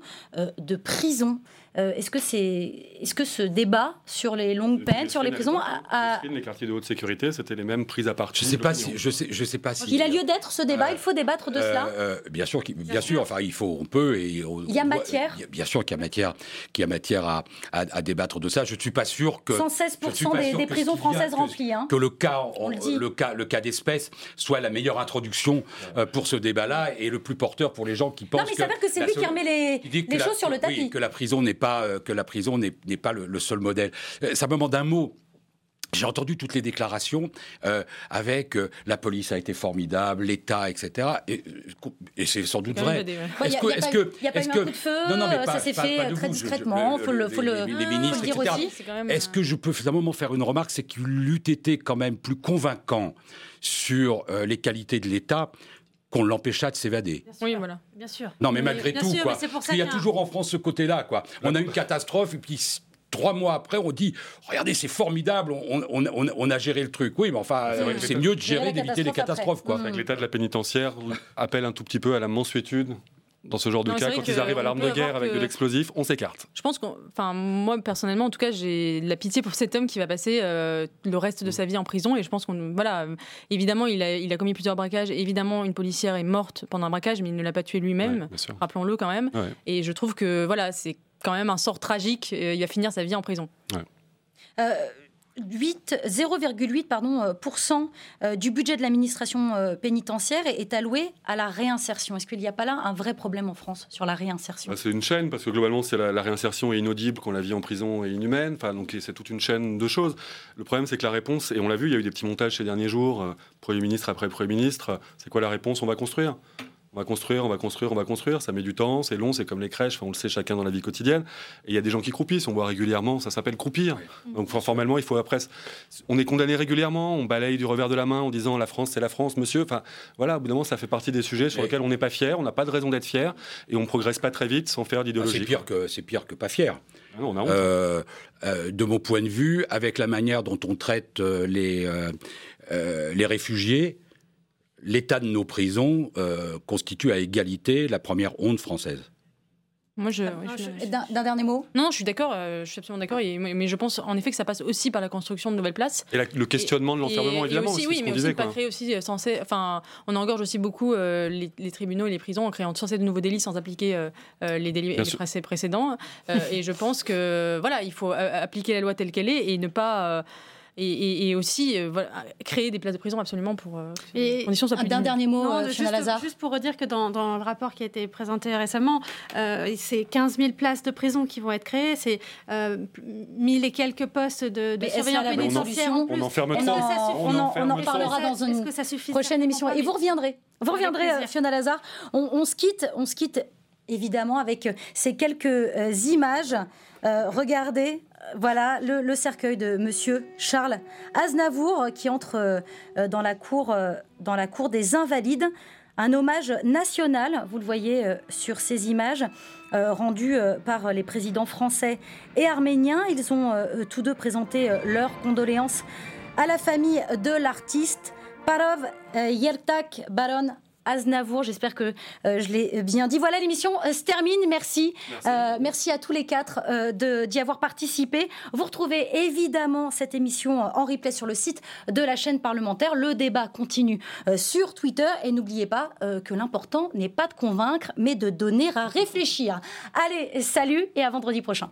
de prison. Euh, est-ce que c'est, est-ce que ce débat sur les longues peines, sur les prisons, a, les quartiers de haute sécurité, c'était les mêmes prises à part. Je sais pas si, je sais, je sais pas si. Il a lieu d'être ce débat. il faut débattre de cela. Euh, bien sûr, bien, sûr. Enfin, il faut, on peut et il y a matière. bien sûr qu'il y a matière, qu'il y a matière à, à, débattre de ça. Je ne suis pas sûr que 116 des, prisons françaises remplies. Hein. Que le cas, le, cas, le cas d'espèce soit la meilleure introduction euh, pour ce débat-là et le plus porteur pour les gens qui pensent. Non, mais ça veut dire que c'est lui qui remet les, les choses sur le tapis. que la prison n'est pas euh, que la prison n'est pas le, seul modèle. Euh, simplement d'un mot. J'ai entendu toutes les déclarations euh, avec la police a été formidable, l'État, etc. Et, c'est sans doute vrai. Est-ce que, est-ce que, il n'y a pas eu un coup de feu, non, non, mais ça s'est fait très discrètement. Il faut le, faut le, les, ministres, dire aussi. Est-ce que je peux un moment faire une remarque, c'est qu'il eût été quand même plus convaincant sur les qualités de l'État qu'on l'empêcha de s'évader. Oui, voilà, bien sûr. Non, mais malgré tout, quoi. il y a toujours en France ce côté-là, quoi. On a une catastrophe et puis trois mois après, on dit regardez, c'est formidable, on, a géré le truc. Oui, mais enfin, c'est mieux de gérer, d'éviter les catastrophes. Quoi. L'état de la pénitentiaire appelle un tout petit peu à la mensuétude dans ce genre de cas, quand ils arrivent à l'arme de guerre avec de l'explosif, on s'écarte. Je pense enfin moi personnellement, en tout cas, j'ai de la pitié pour cet homme qui va passer euh, le reste de sa vie en prison. Et je pense qu'on, voilà, évidemment, il a, il a commis plusieurs braquages. Évidemment, une policière est morte pendant un braquage, mais il ne l'a pas tué lui-même. Rappelons-le quand même. Et je trouve que voilà, c'est quand même un sort tragique. Il va finir sa vie en prison. Euh, 0,8 pardon, euh, euh, du budget de l'administration euh, pénitentiaire est alloué à la réinsertion. Est-ce qu'il n'y a pas là un vrai problème en France sur la réinsertion? Bah, C'est une chaîne, parce que globalement, c'est la, réinsertion est inaudible quand la vie en prison est inhumaine. Enfin, donc c'est toute une chaîne de choses. Le problème, c'est que la réponse, et on l'a vu, il y a eu des petits montages ces derniers jours, Premier ministre après Premier ministre, c'est quoi la réponse On va construire? On va construire, on va construire, on va construire. Ça met du temps, c'est long, c'est comme les crèches. on le sait chacun dans la vie quotidienne. Et il y a des gens qui croupissent. On voit régulièrement, ça s'appelle croupir. Donc formellement, il faut après. On est condamné régulièrement. On balaye du revers de la main en disant la France, c'est la France, monsieur. Enfin, voilà. Au bout d'un moment, ça fait partie des sujets sur lesquels on n'est pas fier. On n'a pas de raison d'être fier et on progresse pas très vite sans faire d'idéologie. c'est pire que c'est pire que pas fier. Ah on a honte. Euh, euh, de mon point de vue, avec la manière dont on traite euh, les les réfugiés l'état de nos prisons euh, constitue à égalité la première onde française. Moi, je, D'un dernier mot? Non, je suis d'accord, euh, je suis absolument d'accord, mais je pense en effet que ça passe aussi par la construction de nouvelles places. Et le questionnement de l'enfermement, évidemment. Aussi, oui, mais aussi pas créer aussi euh, censé, enfin, on engorge aussi beaucoup les, tribunaux et les prisons en créant censé de nouveaux délits sans appliquer les délits les précédents. et je pense que voilà, il faut appliquer la loi telle qu'elle est et ne pas et, aussi euh, créer des places de prison absolument pour euh, que les conditions soient plus Un dernier mot, non, euh, juste, juste, pour redire que dans, le rapport qui a été présenté récemment, c'est 15 000 places de prison qui vont être créées, c'est 1000 et quelques postes de, de surveillants pénitentiaires en plus. On en ferme On, en, parlera dans une prochaine émission. Et vous reviendrez. Vous reviendrez, Fiona Lazare. On, se quitte, on se quitte évidemment avec ces quelques images. Regardez, voilà le, cercueil de Monsieur Charles Aznavour qui entre euh, dans, la cour, euh, dans la cour des Invalides. Un hommage national, vous le voyez euh, sur ces images, rendu par les présidents français et arméniens. Ils ont tous deux présenté leurs condoléances à la famille de l'artiste Parov Yertak Baron Aznavour. J'espère que euh, je l'ai bien dit. Voilà, l'émission euh, se termine. Merci. Merci, euh, à tous les quatre d'y avoir participé. Vous retrouvez évidemment cette émission en replay sur le site de la chaîne parlementaire. Le débat continue sur Twitter. Et n'oubliez pas que l'important n'est pas de convaincre, mais de donner à réfléchir. Allez, salut et à vendredi prochain.